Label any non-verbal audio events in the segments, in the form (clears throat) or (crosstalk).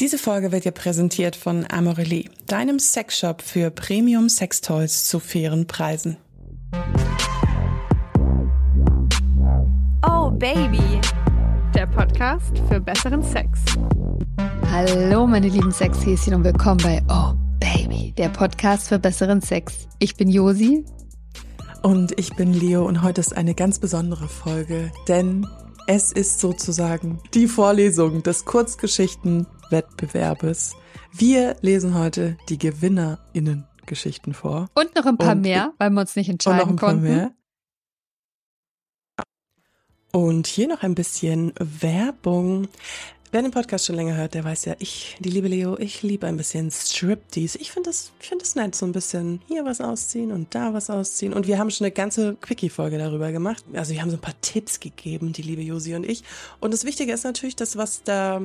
Diese Folge wird dir präsentiert von Amorelie, deinem Sexshop für Premium Sextoys zu fairen Preisen. Oh Baby, der Podcast für besseren Sex. Hallo meine lieben Sexhäschen und willkommen bei Oh Baby, der Podcast für besseren Sex. Ich bin Josi. Und ich bin Leo und heute ist eine ganz besondere Folge, denn es ist sozusagen die Vorlesung des Kurzgeschichtenwettbewerbes. Wir lesen heute die GewinnerInnen-Geschichten vor. Und noch ein paar und, mehr, weil wir uns nicht entscheiden und noch ein konnten. Paar mehr. Und hier noch ein bisschen Werbung. Wer den Podcast schon länger hört, der weiß ja, ich, die liebe Leo, ich liebe ein bisschen Striptease. Ich finde das, ich finde das nett, so ein bisschen hier was ausziehen und da was ausziehen. Und wir haben schon eine ganze Quickie-Folge darüber gemacht. Also wir haben so ein paar Tipps gegeben, die liebe Josi und ich. Und das Wichtige ist natürlich, dass was da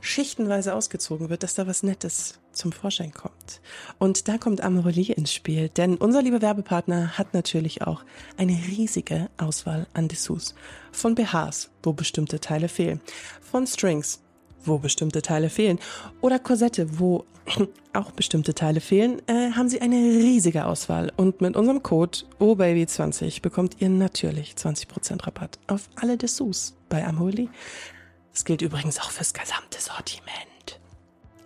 schichtenweise ausgezogen wird, dass da was Nettes zum Vorschein kommt. Und da kommt Amorelie ins Spiel, denn unser lieber Werbepartner hat natürlich auch eine riesige Auswahl an Dessous. Von BHs, wo bestimmte Teile fehlen. Von Strings, wo bestimmte Teile fehlen. Oder Korsette, wo (clears throat) auch bestimmte Teile fehlen, äh, haben sie eine riesige Auswahl. Und mit unserem Code OBABY20 bekommt ihr natürlich 20% Rabatt auf alle Dessous bei Amorelie. Das gilt übrigens auch fürs gesamte Sortiment.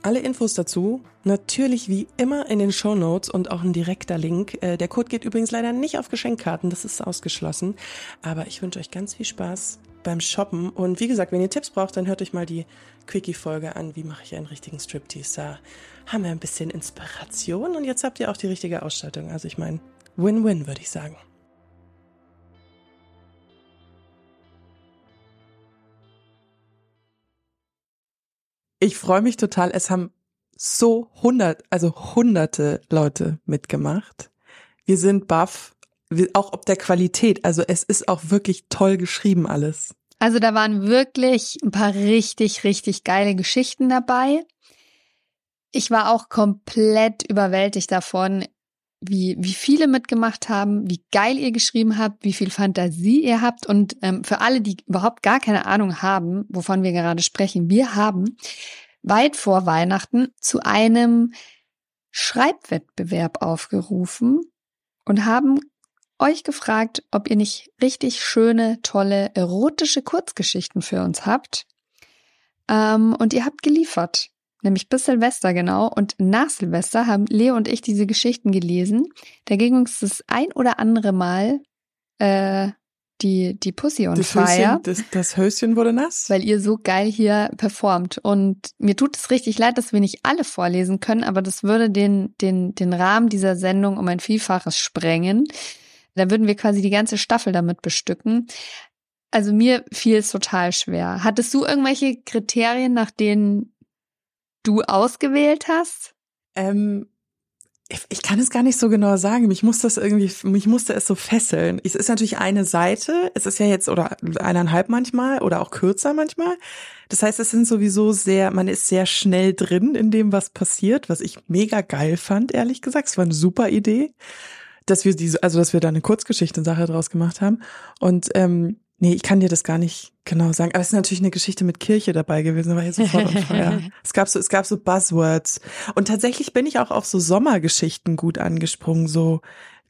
Alle Infos dazu natürlich wie immer in den Show Notes und auch ein direkter Link. Äh, der Code geht übrigens leider nicht auf Geschenkkarten, das ist ausgeschlossen. Aber ich wünsche euch ganz viel Spaß beim Shoppen. Und wie gesagt, wenn ihr Tipps braucht, dann hört euch mal die Quickie-Folge an. Wie mache ich einen richtigen Striptease? Da haben wir ein bisschen Inspiration und jetzt habt ihr auch die richtige Ausstattung. Also ich meine, Win-Win, würde ich sagen. Ich freue mich total. Es haben so hundert, also hunderte Leute mitgemacht. Wir sind baff, auch ob der Qualität. Also es ist auch wirklich toll geschrieben alles. Also da waren wirklich ein paar richtig, richtig geile Geschichten dabei. Ich war auch komplett überwältigt davon, wie, wie viele mitgemacht haben, wie geil ihr geschrieben habt, wie viel Fantasie ihr habt. Und ähm, für alle, die überhaupt gar keine Ahnung haben, wovon wir gerade sprechen, wir haben weit vor Weihnachten zu einem Schreibwettbewerb aufgerufen und haben euch gefragt, ob ihr nicht richtig schöne, tolle, erotische Kurzgeschichten für uns habt. Ähm, und ihr habt geliefert nämlich bis Silvester genau. Und nach Silvester haben Leo und ich diese Geschichten gelesen. Da ging uns das ein oder andere Mal äh, die, die Pussy on das Fire. Höschen, das, das Höschen wurde nass. Weil ihr so geil hier performt. Und mir tut es richtig leid, dass wir nicht alle vorlesen können, aber das würde den, den, den Rahmen dieser Sendung um ein Vielfaches sprengen. Da würden wir quasi die ganze Staffel damit bestücken. Also mir fiel es total schwer. Hattest du irgendwelche Kriterien, nach denen du ausgewählt hast? Ähm, ich, ich kann es gar nicht so genau sagen. Mich muss das irgendwie, mich musste es so fesseln. Es ist natürlich eine Seite. Es ist ja jetzt oder eineinhalb manchmal oder auch kürzer manchmal. Das heißt, es sind sowieso sehr, man ist sehr schnell drin in dem, was passiert, was ich mega geil fand, ehrlich gesagt. Es war eine super Idee, dass wir diese, also dass wir da eine Kurzgeschichte-Sache draus gemacht haben. Und ähm, Nee, ich kann dir das gar nicht genau sagen. Aber es ist natürlich eine Geschichte mit Kirche dabei gewesen, da war ich sofort on fire. (laughs) es gab so, es gab so Buzzwords. Und tatsächlich bin ich auch auf so Sommergeschichten gut angesprungen, so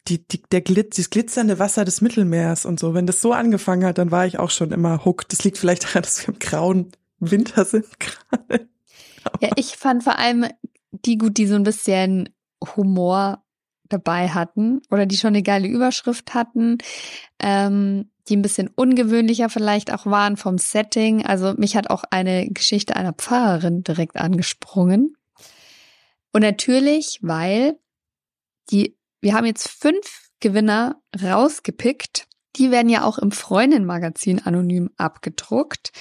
die, die, der Glitz, das glitzernde Wasser des Mittelmeers und so. Wenn das so angefangen hat, dann war ich auch schon immer hooked. Das liegt vielleicht daran, dass wir im grauen Winter sind (laughs) gerade. Ja, ich fand vor allem die gut, die so ein bisschen Humor dabei hatten oder die schon eine geile Überschrift hatten. Ähm, die ein bisschen ungewöhnlicher vielleicht auch waren vom Setting. Also mich hat auch eine Geschichte einer Pfarrerin direkt angesprungen. Und natürlich, weil die, wir haben jetzt fünf Gewinner rausgepickt. Die werden ja auch im Freundin-Magazin anonym abgedruckt.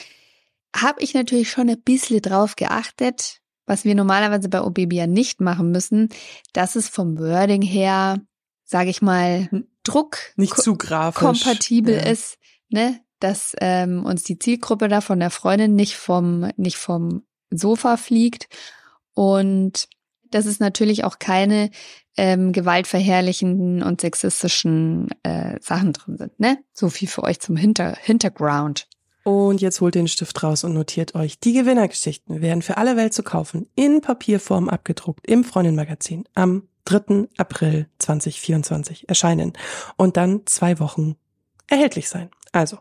Habe ich natürlich schon ein bisschen drauf geachtet, was wir normalerweise bei OBB ja nicht machen müssen, dass es vom Wording her, sage ich mal, hm. Druck nicht zu grafisch kompatibel ja. ist, ne, dass ähm, uns die Zielgruppe da von der Freundin nicht vom nicht vom Sofa fliegt und dass es natürlich auch keine ähm, gewaltverherrlichenden und sexistischen äh, Sachen drin sind, ne? So viel für euch zum Hinter Hinterground. Und jetzt holt den Stift raus und notiert euch. Die Gewinnergeschichten werden für alle Welt zu kaufen, in Papierform abgedruckt, im Freundin-Magazin am 3. April 2024 erscheinen und dann zwei Wochen erhältlich sein. Also,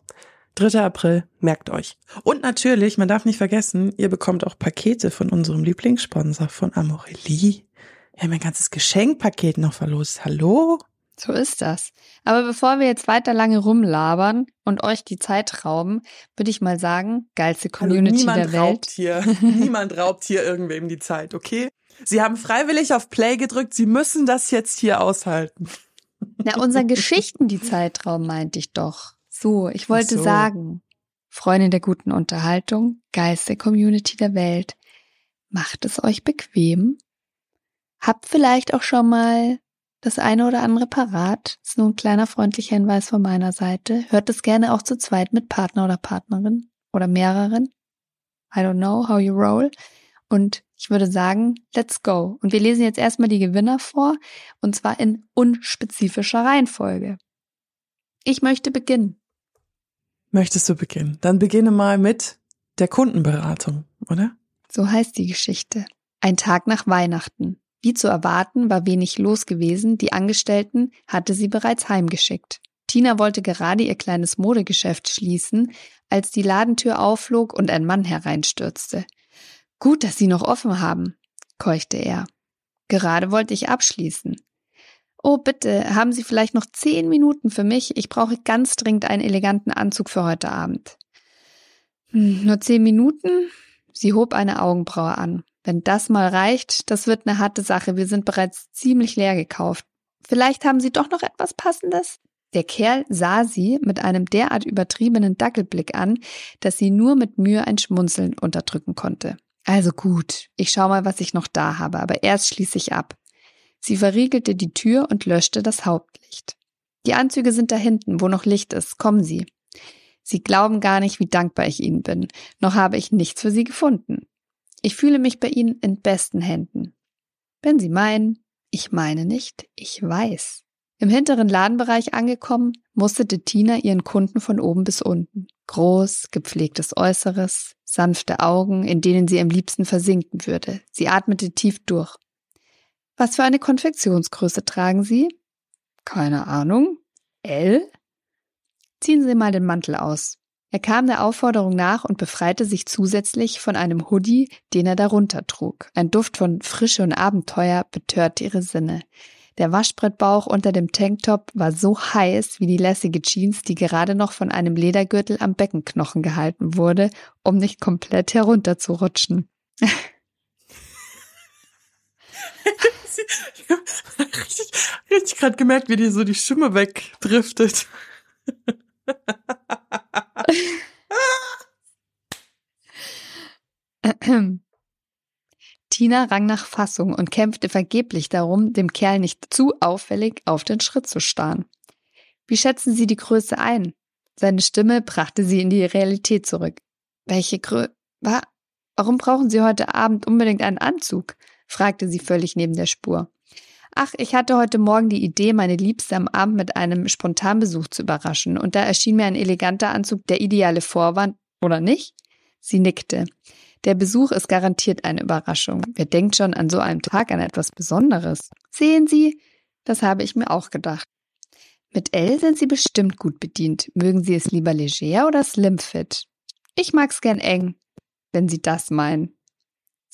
3. April, merkt euch. Und natürlich, man darf nicht vergessen, ihr bekommt auch Pakete von unserem Lieblingssponsor von Amorelie. Wir haben ein ganzes Geschenkpaket noch verlost. Hallo? So ist das. Aber bevor wir jetzt weiter lange rumlabern und euch die Zeit rauben, würde ich mal sagen, geilste Community also der Welt. Raubt hier, (laughs) niemand raubt hier irgendwem die Zeit, okay? Sie haben freiwillig auf Play gedrückt, Sie müssen das jetzt hier aushalten. Na, unser Geschichten die Zeitraum meinte ich doch. So, ich wollte so. sagen, Freundin der guten Unterhaltung, Geist der Community der Welt, macht es euch bequem. Habt vielleicht auch schon mal das eine oder andere parat. ist nur ein kleiner freundlicher Hinweis von meiner Seite. Hört es gerne auch zu zweit mit Partner oder Partnerin oder mehreren. I don't know how you roll. Und ich würde sagen, let's go. Und wir lesen jetzt erstmal die Gewinner vor, und zwar in unspezifischer Reihenfolge. Ich möchte beginnen. Möchtest du beginnen? Dann beginne mal mit der Kundenberatung, oder? So heißt die Geschichte. Ein Tag nach Weihnachten. Wie zu erwarten, war wenig los gewesen, die Angestellten hatte sie bereits heimgeschickt. Tina wollte gerade ihr kleines Modegeschäft schließen, als die Ladentür aufflog und ein Mann hereinstürzte. Gut, dass Sie noch offen haben, keuchte er. Gerade wollte ich abschließen. Oh, bitte, haben Sie vielleicht noch zehn Minuten für mich? Ich brauche ganz dringend einen eleganten Anzug für heute Abend. Hm, nur zehn Minuten? Sie hob eine Augenbraue an. Wenn das mal reicht, das wird eine harte Sache. Wir sind bereits ziemlich leer gekauft. Vielleicht haben Sie doch noch etwas Passendes? Der Kerl sah sie mit einem derart übertriebenen Dackelblick an, dass sie nur mit Mühe ein Schmunzeln unterdrücken konnte. Also gut, ich schau mal, was ich noch da habe, aber erst schließe ich ab. Sie verriegelte die Tür und löschte das Hauptlicht. Die Anzüge sind da hinten, wo noch Licht ist. Kommen Sie. Sie glauben gar nicht, wie dankbar ich Ihnen bin. Noch habe ich nichts für Sie gefunden. Ich fühle mich bei Ihnen in besten Händen. Wenn Sie meinen, ich meine nicht, ich weiß. Im hinteren Ladenbereich angekommen, musterte Tina ihren Kunden von oben bis unten. Groß, gepflegtes Äußeres, sanfte Augen, in denen sie am liebsten versinken würde. Sie atmete tief durch. Was für eine Konfektionsgröße tragen Sie? Keine Ahnung. L? Ziehen Sie mal den Mantel aus. Er kam der Aufforderung nach und befreite sich zusätzlich von einem Hoodie, den er darunter trug. Ein Duft von Frische und Abenteuer betörte ihre Sinne. Der Waschbrettbauch unter dem Tanktop war so heiß wie die lässige Jeans, die gerade noch von einem Ledergürtel am Beckenknochen gehalten wurde, um nicht komplett herunterzurutschen. (laughs) ich habe richtig, richtig gerade gemerkt, wie dir so die Stimme wegdriftet. (laughs) (laughs) (clears throat) (clears throat) Tina rang nach Fassung und kämpfte vergeblich darum, dem Kerl nicht zu auffällig auf den Schritt zu starren. Wie schätzen Sie die Größe ein? Seine Stimme brachte sie in die Realität zurück. Welche Grö... Wa Warum brauchen Sie heute Abend unbedingt einen Anzug? fragte sie völlig neben der Spur. Ach, ich hatte heute Morgen die Idee, meine Liebste am Abend mit einem Spontanbesuch zu überraschen, und da erschien mir ein eleganter Anzug der ideale Vorwand, oder nicht? Sie nickte. Der Besuch ist garantiert eine Überraschung. Wer denkt schon an so einem Tag an etwas Besonderes? Sehen Sie, das habe ich mir auch gedacht. Mit L sind Sie bestimmt gut bedient. Mögen Sie es lieber leger oder slim fit? Ich mag's gern eng, wenn Sie das meinen.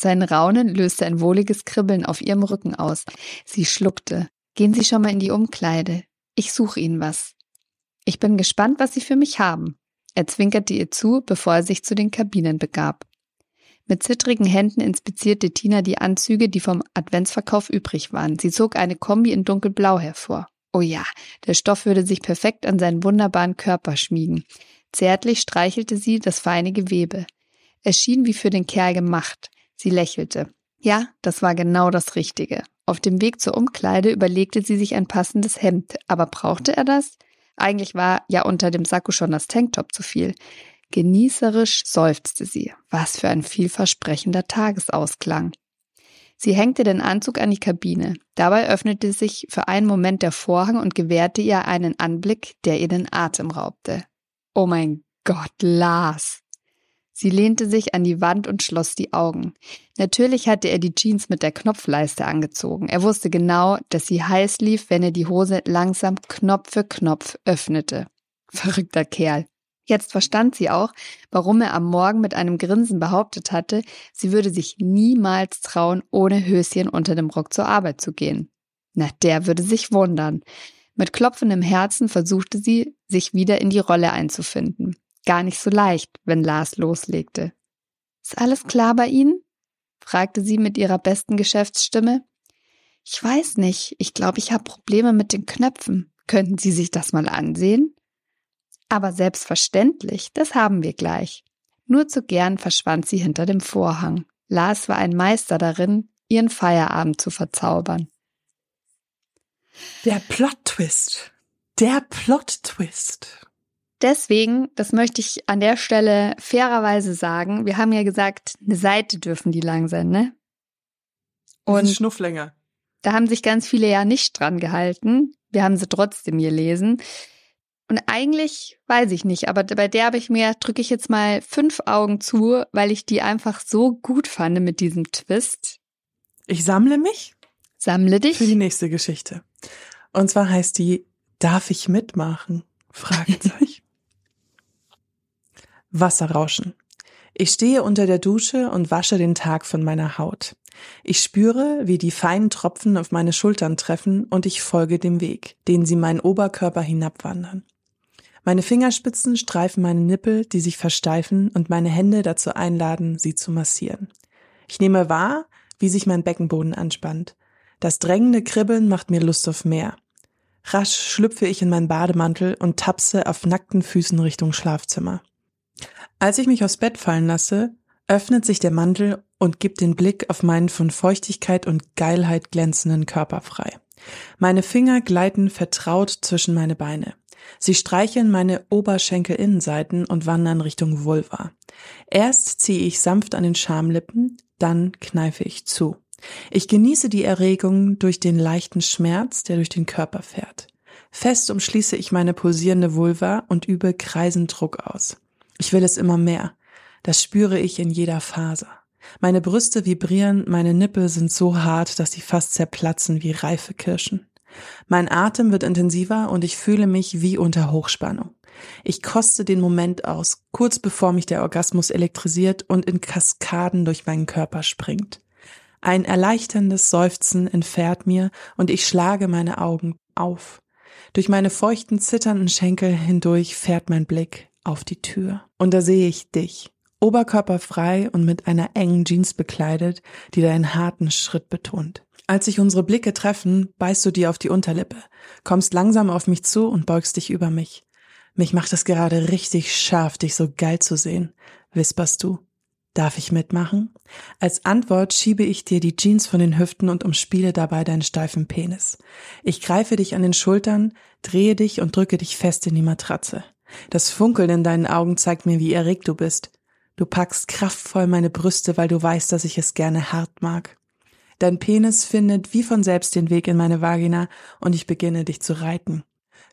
Sein Raunen löste ein wohliges Kribbeln auf ihrem Rücken aus. Sie schluckte. Gehen Sie schon mal in die Umkleide. Ich suche Ihnen was. Ich bin gespannt, was Sie für mich haben. Er zwinkerte ihr zu, bevor er sich zu den Kabinen begab. Mit zittrigen Händen inspizierte Tina die Anzüge, die vom Adventsverkauf übrig waren. Sie zog eine Kombi in dunkelblau hervor. Oh ja, der Stoff würde sich perfekt an seinen wunderbaren Körper schmiegen. Zärtlich streichelte sie das feine Gewebe. Es schien wie für den Kerl gemacht. Sie lächelte. Ja, das war genau das Richtige. Auf dem Weg zur Umkleide überlegte sie sich ein passendes Hemd, aber brauchte er das? Eigentlich war ja unter dem Sakko schon das Tanktop zu viel. Genießerisch seufzte sie. Was für ein vielversprechender Tagesausklang. Sie hängte den Anzug an die Kabine. Dabei öffnete sich für einen Moment der Vorhang und gewährte ihr einen Anblick, der ihr den Atem raubte. Oh mein Gott, Lars. Sie lehnte sich an die Wand und schloss die Augen. Natürlich hatte er die Jeans mit der Knopfleiste angezogen. Er wusste genau, dass sie heiß lief, wenn er die Hose langsam Knopf für Knopf öffnete. Verrückter Kerl. Jetzt verstand sie auch, warum er am Morgen mit einem Grinsen behauptet hatte, sie würde sich niemals trauen, ohne Höschen unter dem Rock zur Arbeit zu gehen. Na, der würde sich wundern. Mit klopfendem Herzen versuchte sie, sich wieder in die Rolle einzufinden. Gar nicht so leicht, wenn Lars loslegte. Ist alles klar bei Ihnen? fragte sie mit ihrer besten Geschäftsstimme. Ich weiß nicht, ich glaube, ich habe Probleme mit den Knöpfen. Könnten Sie sich das mal ansehen? Aber selbstverständlich, das haben wir gleich. Nur zu gern verschwand sie hinter dem Vorhang. Lars war ein Meister darin, ihren Feierabend zu verzaubern. Der Plot-Twist. Der Plot-Twist. Deswegen, das möchte ich an der Stelle fairerweise sagen, wir haben ja gesagt, eine Seite dürfen die lang sein, ne? Und Schnufflänger. Da haben sich ganz viele ja nicht dran gehalten. Wir haben sie trotzdem gelesen. Und eigentlich weiß ich nicht, aber bei der habe ich mir, drücke ich jetzt mal fünf Augen zu, weil ich die einfach so gut fand mit diesem Twist. Ich sammle mich. Sammle dich. Für die nächste Geschichte. Und zwar heißt die, darf ich mitmachen? Fragezeichen. (laughs) Wasserrauschen. Ich stehe unter der Dusche und wasche den Tag von meiner Haut. Ich spüre, wie die feinen Tropfen auf meine Schultern treffen und ich folge dem Weg, den sie meinen Oberkörper hinabwandern. Meine Fingerspitzen streifen meine Nippel, die sich versteifen und meine Hände dazu einladen, sie zu massieren. Ich nehme wahr, wie sich mein Beckenboden anspannt. Das drängende Kribbeln macht mir Lust auf mehr. Rasch schlüpfe ich in meinen Bademantel und tapse auf nackten Füßen Richtung Schlafzimmer. Als ich mich aufs Bett fallen lasse, öffnet sich der Mantel und gibt den Blick auf meinen von Feuchtigkeit und Geilheit glänzenden Körper frei. Meine Finger gleiten vertraut zwischen meine Beine. Sie streicheln meine Oberschenkelinnenseiten und wandern Richtung Vulva. Erst ziehe ich sanft an den Schamlippen, dann kneife ich zu. Ich genieße die Erregung durch den leichten Schmerz, der durch den Körper fährt. Fest umschließe ich meine pulsierende Vulva und übe kreisend Druck aus. Ich will es immer mehr. Das spüre ich in jeder Faser. Meine Brüste vibrieren, meine Nippel sind so hart, dass sie fast zerplatzen wie reife Kirschen. Mein Atem wird intensiver und ich fühle mich wie unter Hochspannung. Ich koste den Moment aus, kurz bevor mich der Orgasmus elektrisiert und in Kaskaden durch meinen Körper springt. Ein erleichterndes Seufzen entfährt mir und ich schlage meine Augen auf. Durch meine feuchten, zitternden Schenkel hindurch fährt mein Blick auf die Tür. Und da sehe ich dich, oberkörperfrei und mit einer engen Jeans bekleidet, die deinen harten Schritt betont. Als sich unsere Blicke treffen, beißt du dir auf die Unterlippe, kommst langsam auf mich zu und beugst dich über mich. Mich macht es gerade richtig scharf, dich so geil zu sehen, wisperst du. Darf ich mitmachen? Als Antwort schiebe ich dir die Jeans von den Hüften und umspiele dabei deinen steifen Penis. Ich greife dich an den Schultern, drehe dich und drücke dich fest in die Matratze. Das Funkeln in deinen Augen zeigt mir, wie erregt du bist. Du packst kraftvoll meine Brüste, weil du weißt, dass ich es gerne hart mag. Dein Penis findet wie von selbst den Weg in meine Vagina und ich beginne dich zu reiten.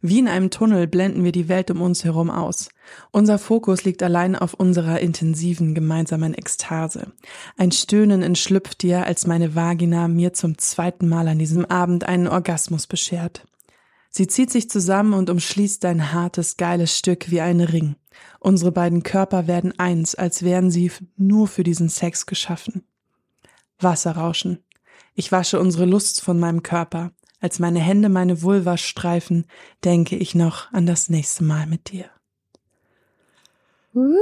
Wie in einem Tunnel blenden wir die Welt um uns herum aus. Unser Fokus liegt allein auf unserer intensiven gemeinsamen Ekstase. Ein Stöhnen entschlüpft dir, als meine Vagina mir zum zweiten Mal an diesem Abend einen Orgasmus beschert. Sie zieht sich zusammen und umschließt dein hartes, geiles Stück wie ein Ring. Unsere beiden Körper werden eins, als wären sie nur für diesen Sex geschaffen. Wasserrauschen. Ich wasche unsere Lust von meinem Körper. Als meine Hände meine Vulva streifen, denke ich noch an das nächste Mal mit dir. Uh.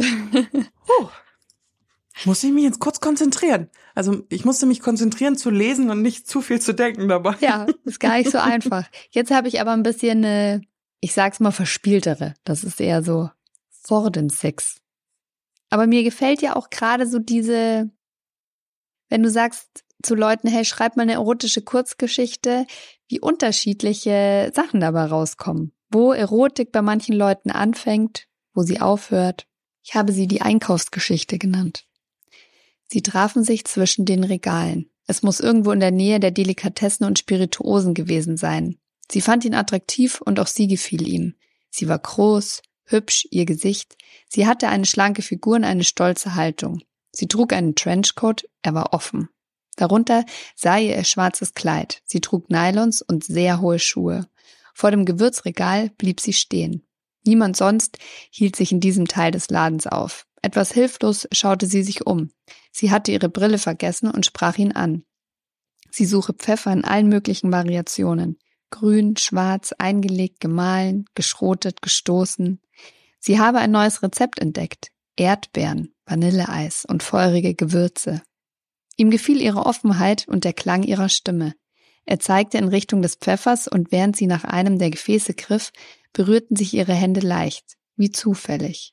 oh. Muss ich mich jetzt kurz konzentrieren? Also ich musste mich konzentrieren zu lesen und nicht zu viel zu denken dabei. Ja, ist gar nicht so einfach. Jetzt habe ich aber ein bisschen eine, ich sag's mal, verspieltere. Das ist eher so vor dem Sex. Aber mir gefällt ja auch gerade so diese, wenn du sagst zu Leuten, hey, schreib mal eine erotische Kurzgeschichte, wie unterschiedliche Sachen dabei rauskommen. Wo Erotik bei manchen Leuten anfängt, wo sie aufhört. Ich habe sie die Einkaufsgeschichte genannt. Sie trafen sich zwischen den Regalen. Es muss irgendwo in der Nähe der Delikatessen und Spirituosen gewesen sein. Sie fand ihn attraktiv und auch sie gefiel ihm. Sie war groß, hübsch, ihr Gesicht. Sie hatte eine schlanke Figur und eine stolze Haltung. Sie trug einen Trenchcoat, er war offen. Darunter sah ihr ihr schwarzes Kleid. Sie trug Nylons und sehr hohe Schuhe. Vor dem Gewürzregal blieb sie stehen. Niemand sonst hielt sich in diesem Teil des Ladens auf. Etwas hilflos schaute sie sich um. Sie hatte ihre Brille vergessen und sprach ihn an. Sie suche Pfeffer in allen möglichen Variationen. Grün, schwarz, eingelegt, gemahlen, geschrotet, gestoßen. Sie habe ein neues Rezept entdeckt. Erdbeeren, Vanilleeis und feurige Gewürze. Ihm gefiel ihre Offenheit und der Klang ihrer Stimme. Er zeigte in Richtung des Pfeffers und während sie nach einem der Gefäße griff, berührten sich ihre Hände leicht, wie zufällig.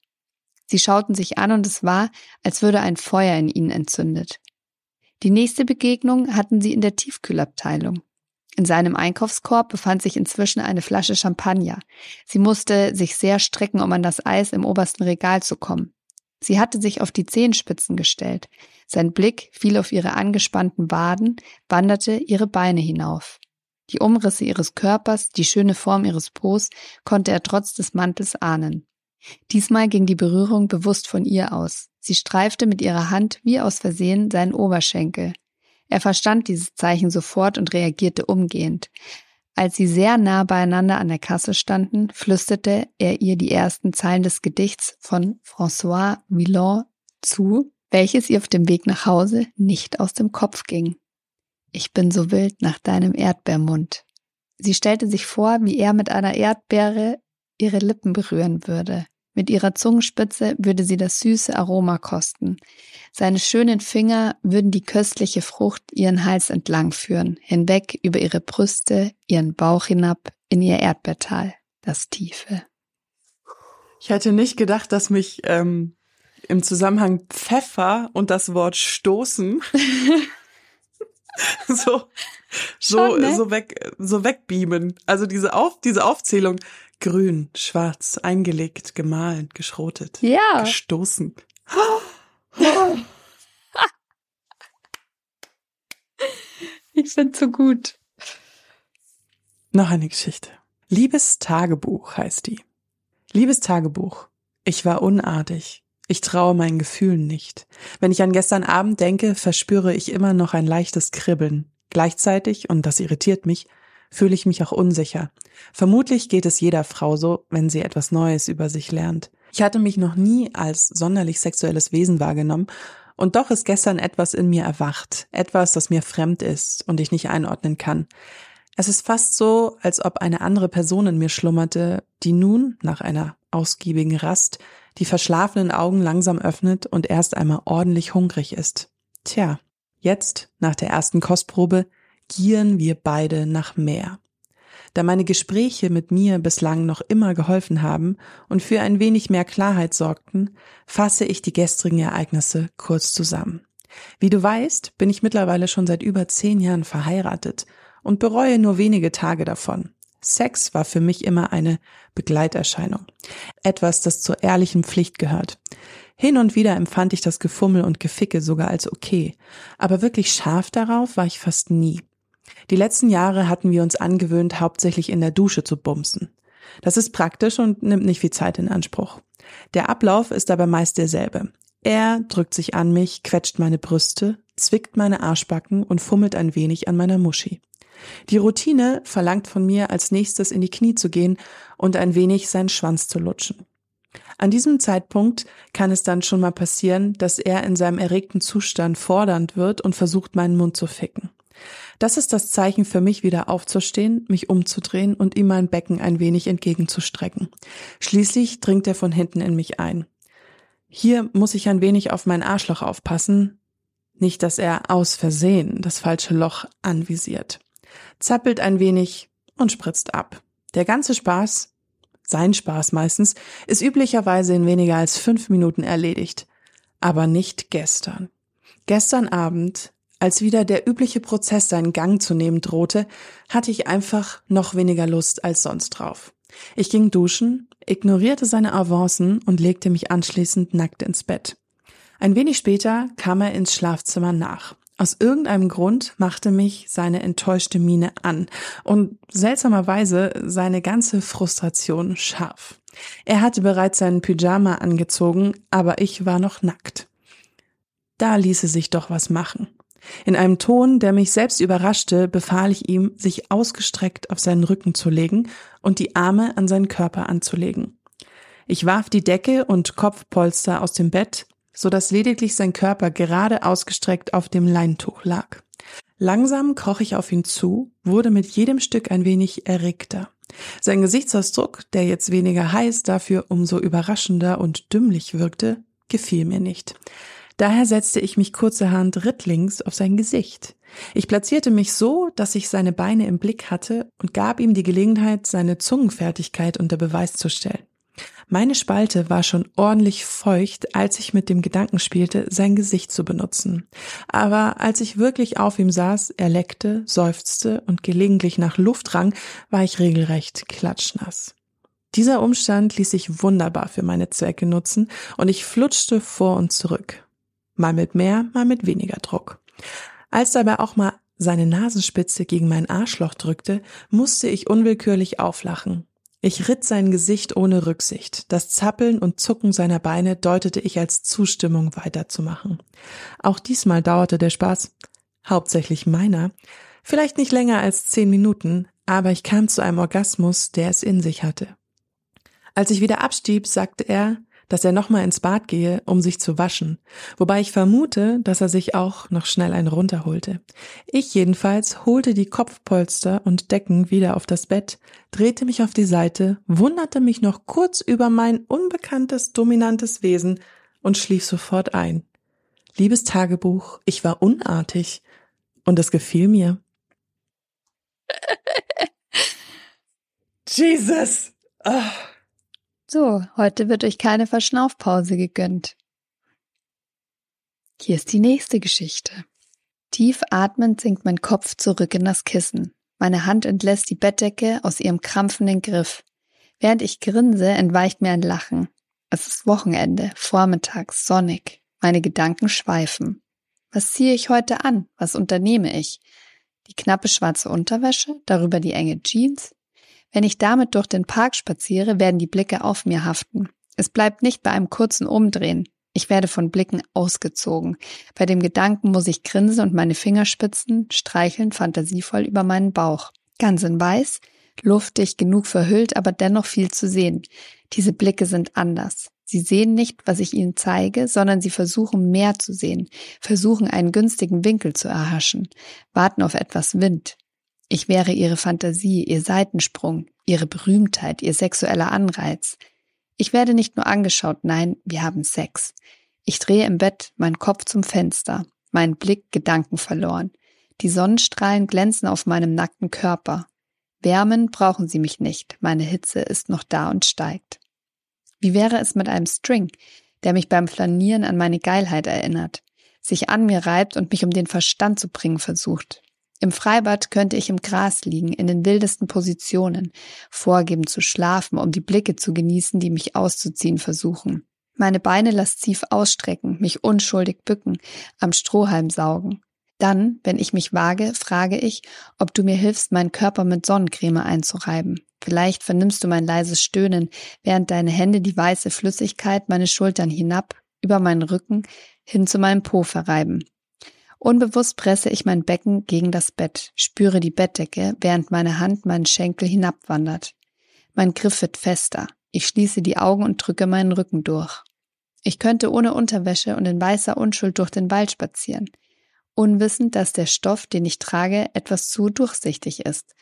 Sie schauten sich an und es war, als würde ein Feuer in ihnen entzündet. Die nächste Begegnung hatten sie in der Tiefkühlabteilung. In seinem Einkaufskorb befand sich inzwischen eine Flasche Champagner. Sie musste sich sehr strecken, um an das Eis im obersten Regal zu kommen. Sie hatte sich auf die Zehenspitzen gestellt. Sein Blick fiel auf ihre angespannten Waden, wanderte ihre Beine hinauf. Die Umrisse ihres Körpers, die schöne Form ihres Po's konnte er trotz des Mantels ahnen. Diesmal ging die Berührung bewusst von ihr aus. Sie streifte mit ihrer Hand wie aus Versehen seinen Oberschenkel. Er verstand dieses Zeichen sofort und reagierte umgehend. Als sie sehr nah beieinander an der Kasse standen, flüsterte er ihr die ersten Zeilen des Gedichts von François Villon zu, welches ihr auf dem Weg nach Hause nicht aus dem Kopf ging. Ich bin so wild nach deinem Erdbeermund. Sie stellte sich vor, wie er mit einer Erdbeere ihre Lippen berühren würde. Mit ihrer Zungenspitze würde sie das süße Aroma kosten. Seine schönen Finger würden die köstliche Frucht ihren Hals entlang führen, hinweg über ihre Brüste, ihren Bauch hinab in ihr Erdbeertal, das Tiefe. Ich hätte nicht gedacht, dass mich ähm, im Zusammenhang Pfeffer und das Wort stoßen (laughs) so so Schon, ne? so weg so wegbeamen. Also diese auf diese Aufzählung grün, schwarz, eingelegt, gemahlen, geschrotet, ja. gestoßen. ich find's so gut. Noch eine Geschichte. Liebes Tagebuch heißt die. Liebes Tagebuch. Ich war unartig. Ich traue meinen Gefühlen nicht. Wenn ich an gestern Abend denke, verspüre ich immer noch ein leichtes Kribbeln. Gleichzeitig, und das irritiert mich, fühle ich mich auch unsicher. Vermutlich geht es jeder Frau so, wenn sie etwas Neues über sich lernt. Ich hatte mich noch nie als sonderlich sexuelles Wesen wahrgenommen, und doch ist gestern etwas in mir erwacht, etwas, das mir fremd ist und ich nicht einordnen kann. Es ist fast so, als ob eine andere Person in mir schlummerte, die nun, nach einer ausgiebigen Rast, die verschlafenen Augen langsam öffnet und erst einmal ordentlich hungrig ist. Tja, jetzt, nach der ersten Kostprobe, gieren wir beide nach mehr. Da meine Gespräche mit mir bislang noch immer geholfen haben und für ein wenig mehr Klarheit sorgten, fasse ich die gestrigen Ereignisse kurz zusammen. Wie du weißt, bin ich mittlerweile schon seit über zehn Jahren verheiratet und bereue nur wenige Tage davon. Sex war für mich immer eine Begleiterscheinung. Etwas, das zur ehrlichen Pflicht gehört. Hin und wieder empfand ich das Gefummel und Geficke sogar als okay, aber wirklich scharf darauf war ich fast nie. Die letzten Jahre hatten wir uns angewöhnt, hauptsächlich in der Dusche zu bumsen. Das ist praktisch und nimmt nicht viel Zeit in Anspruch. Der Ablauf ist aber meist derselbe. Er drückt sich an mich, quetscht meine Brüste, zwickt meine Arschbacken und fummelt ein wenig an meiner Muschi. Die Routine verlangt von mir, als nächstes in die Knie zu gehen und ein wenig seinen Schwanz zu lutschen. An diesem Zeitpunkt kann es dann schon mal passieren, dass er in seinem erregten Zustand fordernd wird und versucht, meinen Mund zu ficken. Das ist das Zeichen für mich, wieder aufzustehen, mich umzudrehen und ihm mein Becken ein wenig entgegenzustrecken. Schließlich dringt er von hinten in mich ein. Hier muss ich ein wenig auf mein Arschloch aufpassen, nicht, dass er aus Versehen das falsche Loch anvisiert. Zappelt ein wenig und spritzt ab. Der ganze Spaß, sein Spaß meistens, ist üblicherweise in weniger als fünf Minuten erledigt. Aber nicht gestern. Gestern Abend als wieder der übliche Prozess seinen Gang zu nehmen drohte, hatte ich einfach noch weniger Lust als sonst drauf. Ich ging duschen, ignorierte seine Avancen und legte mich anschließend nackt ins Bett. Ein wenig später kam er ins Schlafzimmer nach. Aus irgendeinem Grund machte mich seine enttäuschte Miene an und seltsamerweise seine ganze Frustration scharf. Er hatte bereits seinen Pyjama angezogen, aber ich war noch nackt. Da ließe sich doch was machen. In einem Ton, der mich selbst überraschte, befahl ich ihm, sich ausgestreckt auf seinen Rücken zu legen und die Arme an seinen Körper anzulegen. Ich warf die Decke und Kopfpolster aus dem Bett, so dass lediglich sein Körper gerade ausgestreckt auf dem Leintuch lag. Langsam kroch ich auf ihn zu, wurde mit jedem Stück ein wenig erregter. Sein Gesichtsausdruck, der jetzt weniger heiß, dafür umso überraschender und dümmlich wirkte, gefiel mir nicht. Daher setzte ich mich kurzerhand rittlings auf sein Gesicht. Ich platzierte mich so, dass ich seine Beine im Blick hatte und gab ihm die Gelegenheit, seine Zungenfertigkeit unter Beweis zu stellen. Meine Spalte war schon ordentlich feucht, als ich mit dem Gedanken spielte, sein Gesicht zu benutzen. Aber als ich wirklich auf ihm saß, er leckte, seufzte und gelegentlich nach Luft rang, war ich regelrecht klatschnass. Dieser Umstand ließ sich wunderbar für meine Zwecke nutzen und ich flutschte vor und zurück. Mal mit mehr, mal mit weniger Druck. Als dabei auch mal seine Nasenspitze gegen mein Arschloch drückte, musste ich unwillkürlich auflachen. Ich ritt sein Gesicht ohne Rücksicht. Das Zappeln und Zucken seiner Beine deutete ich als Zustimmung weiterzumachen. Auch diesmal dauerte der Spaß, hauptsächlich meiner, vielleicht nicht länger als zehn Minuten, aber ich kam zu einem Orgasmus, der es in sich hatte. Als ich wieder abstieb, sagte er, dass er nochmal ins Bad gehe, um sich zu waschen, wobei ich vermute, dass er sich auch noch schnell einen runterholte. Ich jedenfalls holte die Kopfpolster und Decken wieder auf das Bett, drehte mich auf die Seite, wunderte mich noch kurz über mein unbekanntes, dominantes Wesen und schlief sofort ein. Liebes Tagebuch, ich war unartig und es gefiel mir. (laughs) Jesus! Oh. So, heute wird euch keine Verschnaufpause gegönnt. Hier ist die nächste Geschichte. Tief atmend sinkt mein Kopf zurück in das Kissen. Meine Hand entlässt die Bettdecke aus ihrem krampfenden Griff. Während ich grinse, entweicht mir ein Lachen. Es ist Wochenende, vormittags, sonnig. Meine Gedanken schweifen. Was ziehe ich heute an? Was unternehme ich? Die knappe schwarze Unterwäsche, darüber die enge Jeans, wenn ich damit durch den Park spaziere, werden die Blicke auf mir haften. Es bleibt nicht bei einem kurzen Umdrehen. Ich werde von Blicken ausgezogen. Bei dem Gedanken muss ich grinsen und meine Fingerspitzen streicheln fantasievoll über meinen Bauch. Ganz in weiß, luftig, genug verhüllt, aber dennoch viel zu sehen. Diese Blicke sind anders. Sie sehen nicht, was ich ihnen zeige, sondern sie versuchen mehr zu sehen, versuchen einen günstigen Winkel zu erhaschen, warten auf etwas Wind, ich wäre ihre Fantasie, ihr Seitensprung, ihre Berühmtheit, ihr sexueller Anreiz. Ich werde nicht nur angeschaut, nein, wir haben Sex. Ich drehe im Bett meinen Kopf zum Fenster, meinen Blick Gedanken verloren. Die Sonnenstrahlen glänzen auf meinem nackten Körper. Wärmen brauchen sie mich nicht, meine Hitze ist noch da und steigt. Wie wäre es mit einem String, der mich beim Flanieren an meine Geilheit erinnert, sich an mir reibt und mich um den Verstand zu bringen versucht, im Freibad könnte ich im Gras liegen, in den wildesten Positionen, vorgeben zu schlafen, um die Blicke zu genießen, die mich auszuziehen versuchen. Meine Beine lasziv ausstrecken, mich unschuldig bücken, am Strohhalm saugen. Dann, wenn ich mich wage, frage ich, ob du mir hilfst, meinen Körper mit Sonnencreme einzureiben. Vielleicht vernimmst du mein leises Stöhnen, während deine Hände die weiße Flüssigkeit meine Schultern hinab, über meinen Rücken, hin zu meinem Po verreiben. Unbewusst presse ich mein Becken gegen das Bett, spüre die Bettdecke, während meine Hand meinen Schenkel hinabwandert. Mein Griff wird fester. Ich schließe die Augen und drücke meinen Rücken durch. Ich könnte ohne Unterwäsche und in weißer Unschuld durch den Wald spazieren, unwissend, dass der Stoff, den ich trage, etwas zu durchsichtig ist.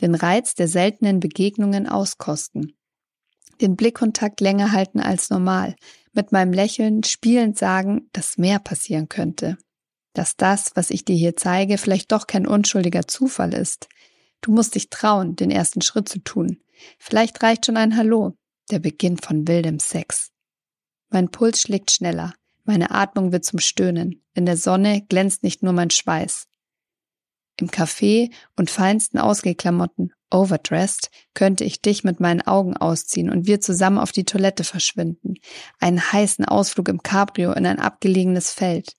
Den Reiz der seltenen Begegnungen auskosten. Den Blickkontakt länger halten als normal, mit meinem Lächeln spielend sagen, dass mehr passieren könnte, dass das, was ich dir hier zeige, vielleicht doch kein unschuldiger Zufall ist. Du musst dich trauen, den ersten Schritt zu tun. Vielleicht reicht schon ein Hallo, der Beginn von wildem Sex. Mein Puls schlägt schneller, meine Atmung wird zum Stöhnen, in der Sonne glänzt nicht nur mein Schweiß. Im Café und feinsten Ausgehklamotten, overdressed, könnte ich dich mit meinen Augen ausziehen und wir zusammen auf die Toilette verschwinden, einen heißen Ausflug im Cabrio in ein abgelegenes Feld.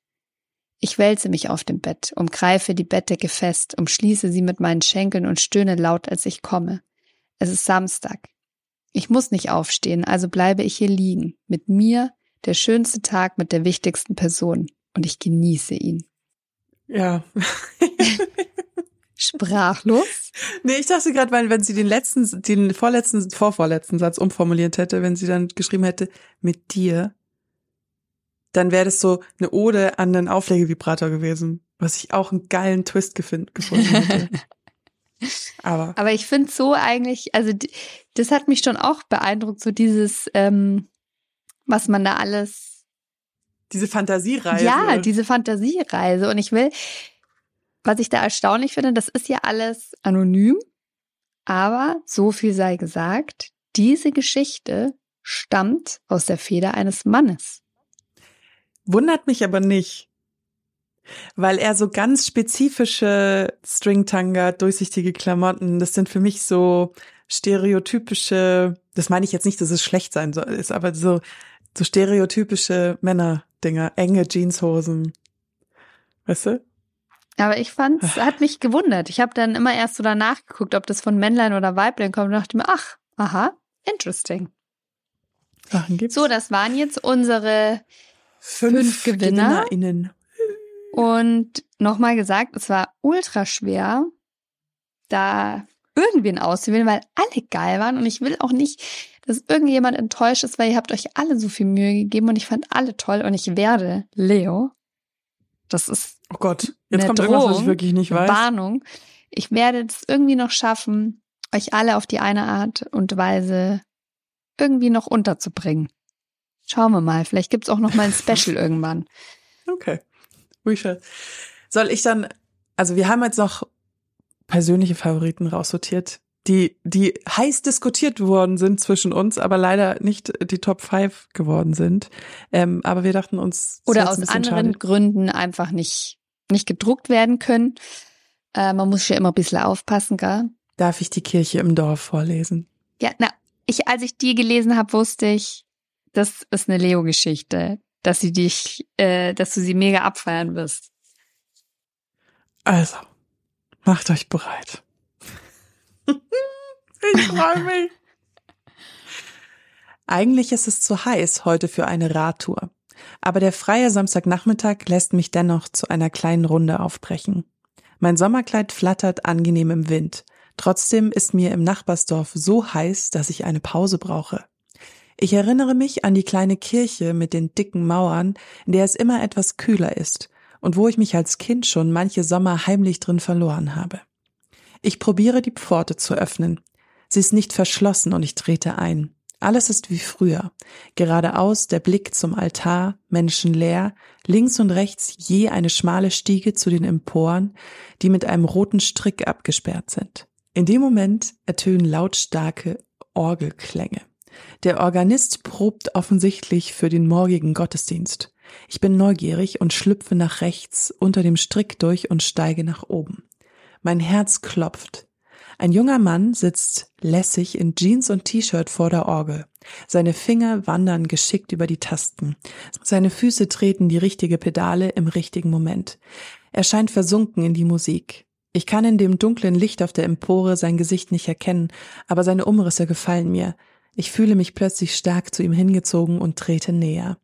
Ich wälze mich auf dem Bett, umgreife die Bettdecke fest, umschließe sie mit meinen Schenkeln und stöhne laut, als ich komme. Es ist Samstag. Ich muss nicht aufstehen, also bleibe ich hier liegen. Mit mir der schönste Tag mit der wichtigsten Person. Und ich genieße ihn. Ja. (laughs) Sprachlos? Nee, ich dachte gerade, weil wenn sie den letzten, den vorletzten, vorvorletzten Satz umformuliert hätte, wenn sie dann geschrieben hätte, mit dir, dann wäre das so eine Ode an den Auflegevibrator gewesen, was ich auch einen geilen Twist gefunden hätte. (laughs) Aber. Aber ich finde so eigentlich, also das hat mich schon auch beeindruckt, so dieses, ähm, was man da alles. Diese Fantasiereise. Ja, diese Fantasiereise. Und ich will, was ich da erstaunlich finde, das ist ja alles anonym, aber so viel sei gesagt, diese Geschichte stammt aus der Feder eines Mannes. Wundert mich aber nicht, weil er so ganz spezifische Stringtanga, durchsichtige Klamotten, das sind für mich so stereotypische, das meine ich jetzt nicht, dass es schlecht sein soll, ist aber so, so stereotypische Männerdinger, enge Jeanshosen. Weißt du? Aber ich fand, es hat mich gewundert. Ich habe dann immer erst so danach geguckt, ob das von Männlein oder Weiblein kommt und dachte mir, ach, aha, interesting. Sachen gibt's. So, das waren jetzt unsere fünf, fünf Gewinner. GewinnerInnen. Und nochmal gesagt, es war ultra schwer, da irgendwen auszuwählen, weil alle geil waren. Und ich will auch nicht, dass irgendjemand enttäuscht ist, weil ihr habt euch alle so viel Mühe gegeben und ich fand alle toll. Und ich werde, Leo, das ist Oh Gott, jetzt eine kommt irgendwas, was ich Drohung, wirklich nicht weiß. Warnung. Ich werde es irgendwie noch schaffen, euch alle auf die eine Art und Weise irgendwie noch unterzubringen. Schauen wir mal. Vielleicht gibt's auch noch mal ein (laughs) Special irgendwann. Okay. Shall. Soll ich dann, also wir haben jetzt noch persönliche Favoriten raussortiert, die, die heiß diskutiert worden sind zwischen uns, aber leider nicht die Top 5 geworden sind. Ähm, aber wir dachten uns, Oder aus anderen schade. Gründen einfach nicht, nicht gedruckt werden können. Äh, man muss ja immer ein bisschen aufpassen, gell? Darf ich die Kirche im Dorf vorlesen? Ja, na, ich, als ich die gelesen habe, wusste ich, das ist eine Leo-Geschichte, dass sie dich, äh, dass du sie mega abfeiern wirst. Also, macht euch bereit. (laughs) ich freue mich. Eigentlich ist es zu heiß heute für eine Radtour. Aber der freie Samstagnachmittag lässt mich dennoch zu einer kleinen Runde aufbrechen. Mein Sommerkleid flattert angenehm im Wind. Trotzdem ist mir im Nachbarsdorf so heiß, dass ich eine Pause brauche. Ich erinnere mich an die kleine Kirche mit den dicken Mauern, in der es immer etwas kühler ist und wo ich mich als Kind schon manche Sommer heimlich drin verloren habe. Ich probiere die Pforte zu öffnen. Sie ist nicht verschlossen und ich trete ein. Alles ist wie früher. Geradeaus der Blick zum Altar, menschenleer, links und rechts je eine schmale Stiege zu den Emporen, die mit einem roten Strick abgesperrt sind. In dem Moment ertönen lautstarke Orgelklänge. Der Organist probt offensichtlich für den morgigen Gottesdienst. Ich bin neugierig und schlüpfe nach rechts unter dem Strick durch und steige nach oben. Mein Herz klopft. Ein junger Mann sitzt lässig in Jeans und T-Shirt vor der Orgel. Seine Finger wandern geschickt über die Tasten. Seine Füße treten die richtige Pedale im richtigen Moment. Er scheint versunken in die Musik. Ich kann in dem dunklen Licht auf der Empore sein Gesicht nicht erkennen, aber seine Umrisse gefallen mir. Ich fühle mich plötzlich stark zu ihm hingezogen und trete näher.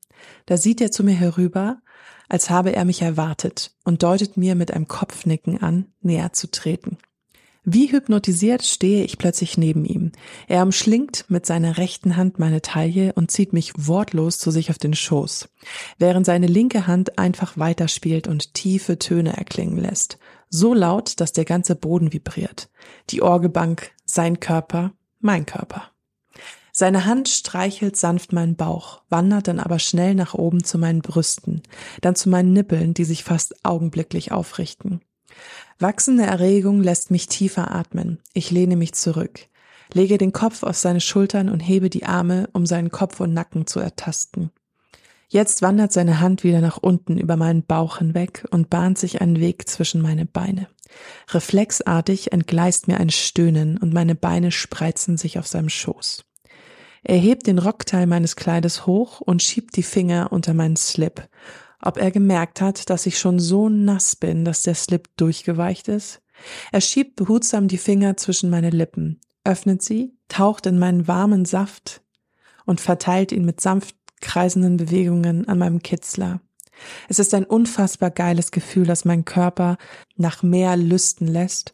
Da sieht er zu mir herüber, als habe er mich erwartet und deutet mir mit einem Kopfnicken an, näher zu treten. Wie hypnotisiert stehe ich plötzlich neben ihm. Er umschlingt mit seiner rechten Hand meine Taille und zieht mich wortlos zu sich auf den Schoß, während seine linke Hand einfach weiterspielt und tiefe Töne erklingen lässt. So laut, dass der ganze Boden vibriert. Die Orgelbank, sein Körper, mein Körper. Seine Hand streichelt sanft meinen Bauch, wandert dann aber schnell nach oben zu meinen Brüsten, dann zu meinen Nippeln, die sich fast augenblicklich aufrichten. Wachsende Erregung lässt mich tiefer atmen. Ich lehne mich zurück, lege den Kopf auf seine Schultern und hebe die Arme, um seinen Kopf und Nacken zu ertasten. Jetzt wandert seine Hand wieder nach unten über meinen Bauch hinweg und bahnt sich einen Weg zwischen meine Beine. Reflexartig entgleist mir ein Stöhnen und meine Beine spreizen sich auf seinem Schoß. Er hebt den Rockteil meines Kleides hoch und schiebt die Finger unter meinen Slip. ob er gemerkt hat, dass ich schon so nass bin, dass der Slip durchgeweicht ist. Er schiebt behutsam die Finger zwischen meine Lippen, öffnet sie, taucht in meinen warmen Saft und verteilt ihn mit sanft kreisenden Bewegungen an meinem Kitzler. Es ist ein unfassbar geiles Gefühl, das mein Körper nach mehr lüsten lässt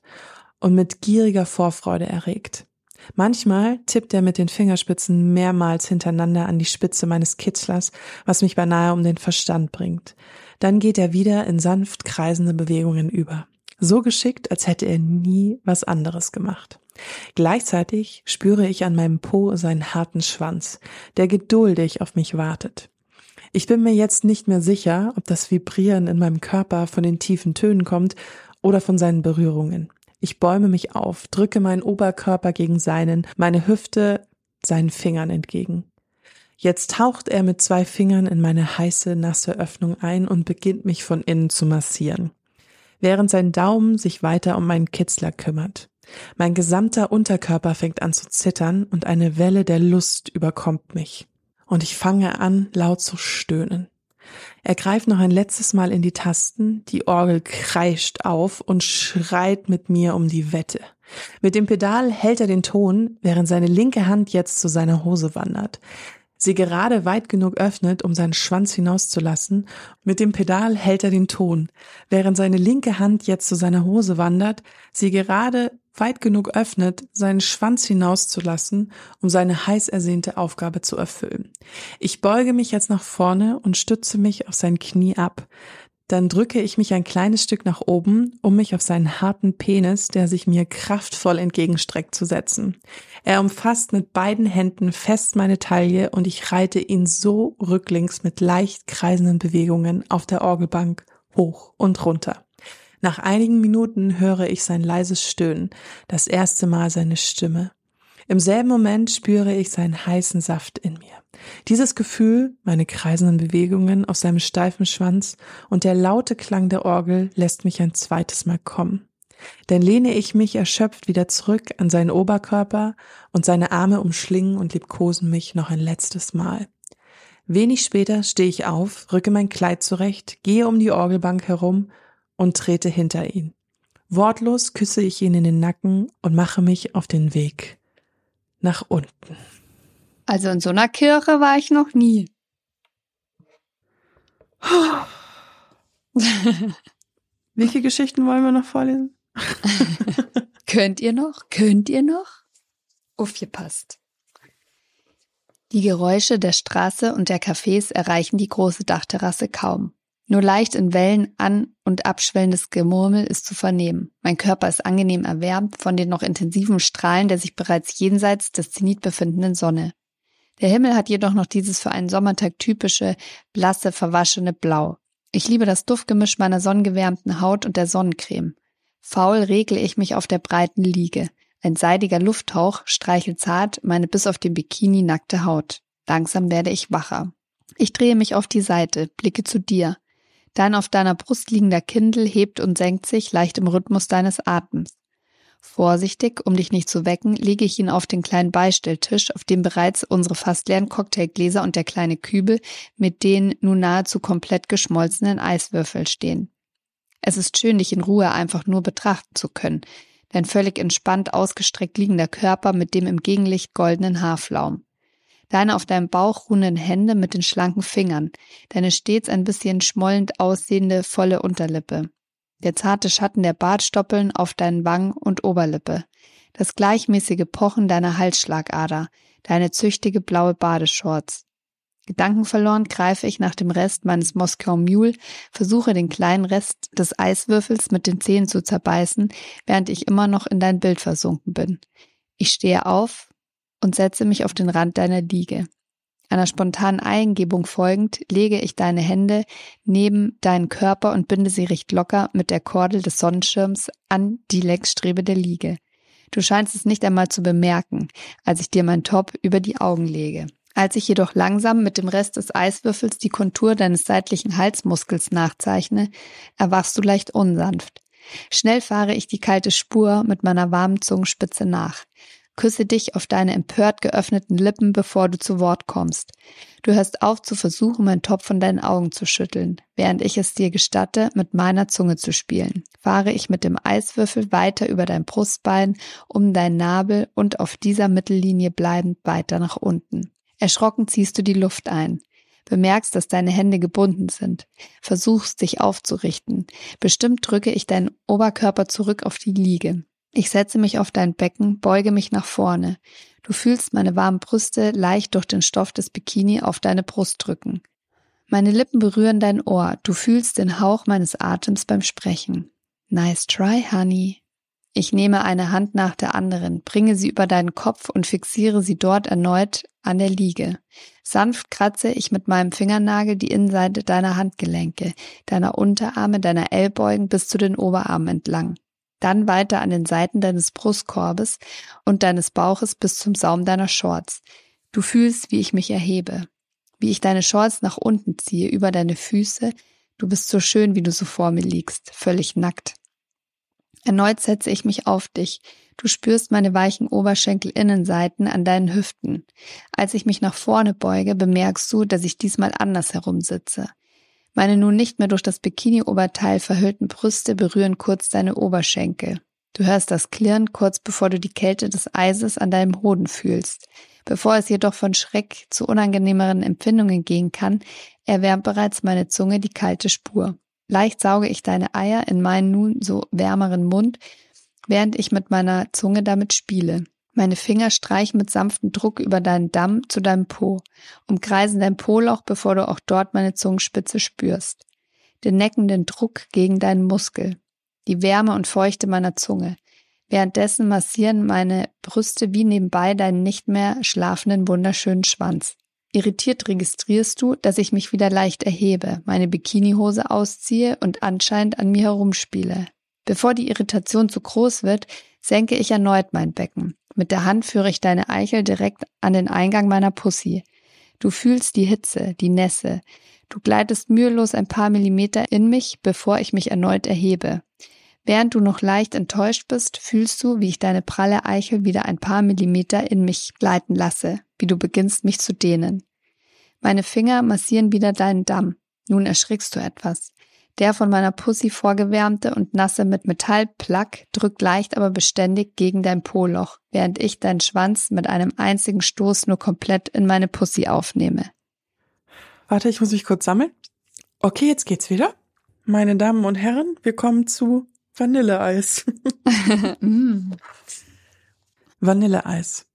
und mit gieriger Vorfreude erregt. Manchmal tippt er mit den Fingerspitzen mehrmals hintereinander an die Spitze meines Kitzlers, was mich beinahe um den Verstand bringt. Dann geht er wieder in sanft kreisende Bewegungen über. So geschickt, als hätte er nie was anderes gemacht. Gleichzeitig spüre ich an meinem Po seinen harten Schwanz, der geduldig auf mich wartet. Ich bin mir jetzt nicht mehr sicher, ob das Vibrieren in meinem Körper von den tiefen Tönen kommt oder von seinen Berührungen. Ich bäume mich auf, drücke meinen Oberkörper gegen seinen, meine Hüfte seinen Fingern entgegen. Jetzt taucht er mit zwei Fingern in meine heiße, nasse Öffnung ein und beginnt mich von innen zu massieren, während sein Daumen sich weiter um meinen Kitzler kümmert. Mein gesamter Unterkörper fängt an zu zittern und eine Welle der Lust überkommt mich und ich fange an, laut zu stöhnen. Er greift noch ein letztes Mal in die Tasten, die Orgel kreischt auf und schreit mit mir um die Wette. Mit dem Pedal hält er den Ton, während seine linke Hand jetzt zu seiner Hose wandert sie gerade weit genug öffnet, um seinen Schwanz hinauszulassen. Mit dem Pedal hält er den Ton, während seine linke Hand jetzt zu seiner Hose wandert, sie gerade weit genug öffnet, seinen Schwanz hinauszulassen, um seine heiß ersehnte Aufgabe zu erfüllen. Ich beuge mich jetzt nach vorne und stütze mich auf sein Knie ab. Dann drücke ich mich ein kleines Stück nach oben, um mich auf seinen harten Penis, der sich mir kraftvoll entgegenstreckt, zu setzen. Er umfasst mit beiden Händen fest meine Taille und ich reite ihn so rücklings mit leicht kreisenden Bewegungen auf der Orgelbank hoch und runter. Nach einigen Minuten höre ich sein leises Stöhnen, das erste Mal seine Stimme. Im selben Moment spüre ich seinen heißen Saft in mir. Dieses Gefühl, meine kreisenden Bewegungen auf seinem steifen Schwanz und der laute Klang der Orgel lässt mich ein zweites Mal kommen. Dann lehne ich mich erschöpft wieder zurück an seinen Oberkörper und seine Arme umschlingen und liebkosen mich noch ein letztes Mal. Wenig später stehe ich auf, rücke mein Kleid zurecht, gehe um die Orgelbank herum und trete hinter ihn. Wortlos küsse ich ihn in den Nacken und mache mich auf den Weg nach unten. Also in so einer Kirche war ich noch nie. (laughs) Welche Geschichten wollen wir noch vorlesen? (laughs) Könnt ihr noch? Könnt ihr noch? Aufgepasst. Die Geräusche der Straße und der Cafés erreichen die große Dachterrasse kaum. Nur leicht in Wellen an- und abschwellendes Gemurmel ist zu vernehmen. Mein Körper ist angenehm erwärmt von den noch intensiven Strahlen der sich bereits jenseits des Zenit befindenden Sonne. Der Himmel hat jedoch noch dieses für einen Sommertag typische, blasse, verwaschene Blau. Ich liebe das Duftgemisch meiner sonnengewärmten Haut und der Sonnencreme. Faul regle ich mich auf der breiten Liege. Ein seidiger Lufthauch streichelt zart meine bis auf den Bikini nackte Haut. Langsam werde ich wacher. Ich drehe mich auf die Seite, blicke zu dir. Dein auf deiner Brust liegender Kindel hebt und senkt sich leicht im Rhythmus deines Atems. Vorsichtig, um dich nicht zu wecken, lege ich ihn auf den kleinen Beistelltisch, auf dem bereits unsere fast leeren Cocktailgläser und der kleine Kübel mit den nun nahezu komplett geschmolzenen Eiswürfeln stehen. Es ist schön, dich in Ruhe einfach nur betrachten zu können. Dein völlig entspannt ausgestreckt liegender Körper mit dem im Gegenlicht goldenen Haarflaum. Deine auf deinem Bauch ruhenden Hände mit den schlanken Fingern. Deine stets ein bisschen schmollend aussehende volle Unterlippe. Der zarte Schatten der Bartstoppeln auf deinen Wangen und Oberlippe. Das gleichmäßige Pochen deiner Halsschlagader. Deine züchtige blaue Badeshorts. Gedankenverloren greife ich nach dem Rest meines Moskau Mule, versuche den kleinen Rest des Eiswürfels mit den Zähnen zu zerbeißen, während ich immer noch in dein Bild versunken bin. Ich stehe auf und setze mich auf den Rand deiner Liege. Einer spontanen Eingebung folgend lege ich deine Hände neben deinen Körper und binde sie recht locker mit der Kordel des Sonnenschirms an die Lenkstrebe der Liege. Du scheinst es nicht einmal zu bemerken, als ich dir mein Top über die Augen lege. Als ich jedoch langsam mit dem Rest des Eiswürfels die Kontur deines seitlichen Halsmuskels nachzeichne, erwachst du leicht unsanft. Schnell fahre ich die kalte Spur mit meiner warmen Zungenspitze nach. Küsse dich auf deine empört geöffneten Lippen, bevor du zu Wort kommst. Du hörst auf zu versuchen, meinen Topf von deinen Augen zu schütteln. Während ich es dir gestatte, mit meiner Zunge zu spielen, fahre ich mit dem Eiswürfel weiter über dein Brustbein, um dein Nabel und auf dieser Mittellinie bleibend weiter nach unten. Erschrocken ziehst du die Luft ein bemerkst, dass deine Hände gebunden sind, versuchst dich aufzurichten. Bestimmt drücke ich deinen Oberkörper zurück auf die Liege. Ich setze mich auf dein Becken, beuge mich nach vorne. Du fühlst meine warmen Brüste leicht durch den Stoff des Bikini auf deine Brust drücken. Meine Lippen berühren dein Ohr. Du fühlst den Hauch meines Atems beim Sprechen. Nice try, Honey. Ich nehme eine Hand nach der anderen, bringe sie über deinen Kopf und fixiere sie dort erneut an der Liege. Sanft kratze ich mit meinem Fingernagel die Innenseite deiner Handgelenke, deiner Unterarme, deiner Ellbeugen bis zu den Oberarmen entlang. Dann weiter an den Seiten deines Brustkorbes und deines Bauches bis zum Saum deiner Shorts. Du fühlst, wie ich mich erhebe, wie ich deine Shorts nach unten ziehe, über deine Füße. Du bist so schön, wie du so vor mir liegst, völlig nackt. Erneut setze ich mich auf dich. Du spürst meine weichen Oberschenkelinnenseiten an deinen Hüften. Als ich mich nach vorne beuge, bemerkst du, dass ich diesmal anders herum sitze. Meine nun nicht mehr durch das Bikini-Oberteil verhüllten Brüste berühren kurz deine Oberschenkel. Du hörst das Klirren kurz bevor du die Kälte des Eises an deinem Hoden fühlst. Bevor es jedoch von Schreck zu unangenehmeren Empfindungen gehen kann, erwärmt bereits meine Zunge die kalte Spur. Leicht sauge ich deine Eier in meinen nun so wärmeren Mund, während ich mit meiner Zunge damit spiele. Meine Finger streichen mit sanftem Druck über deinen Damm zu deinem Po, umkreisen dein Po-Loch, bevor du auch dort meine Zungenspitze spürst. Den neckenden Druck gegen deinen Muskel, die Wärme und Feuchte meiner Zunge. Währenddessen massieren meine Brüste wie nebenbei deinen nicht mehr schlafenden wunderschönen Schwanz. Irritiert registrierst du, dass ich mich wieder leicht erhebe, meine Bikinihose ausziehe und anscheinend an mir herumspiele. Bevor die Irritation zu groß wird, senke ich erneut mein Becken. Mit der Hand führe ich deine Eichel direkt an den Eingang meiner Pussy. Du fühlst die Hitze, die Nässe. Du gleitest mühelos ein paar Millimeter in mich, bevor ich mich erneut erhebe. Während du noch leicht enttäuscht bist, fühlst du, wie ich deine pralle Eichel wieder ein paar Millimeter in mich gleiten lasse, wie du beginnst, mich zu dehnen. Meine Finger massieren wieder deinen Damm. Nun erschrickst du etwas. Der von meiner Pussy vorgewärmte und nasse mit Metallplack drückt leicht aber beständig gegen dein Poloch, während ich deinen Schwanz mit einem einzigen Stoß nur komplett in meine Pussy aufnehme. Warte, ich muss mich kurz sammeln. Okay, jetzt geht's wieder. Meine Damen und Herren, wir kommen zu Vanilleeis. (laughs) (laughs) mm. Vanilleeis.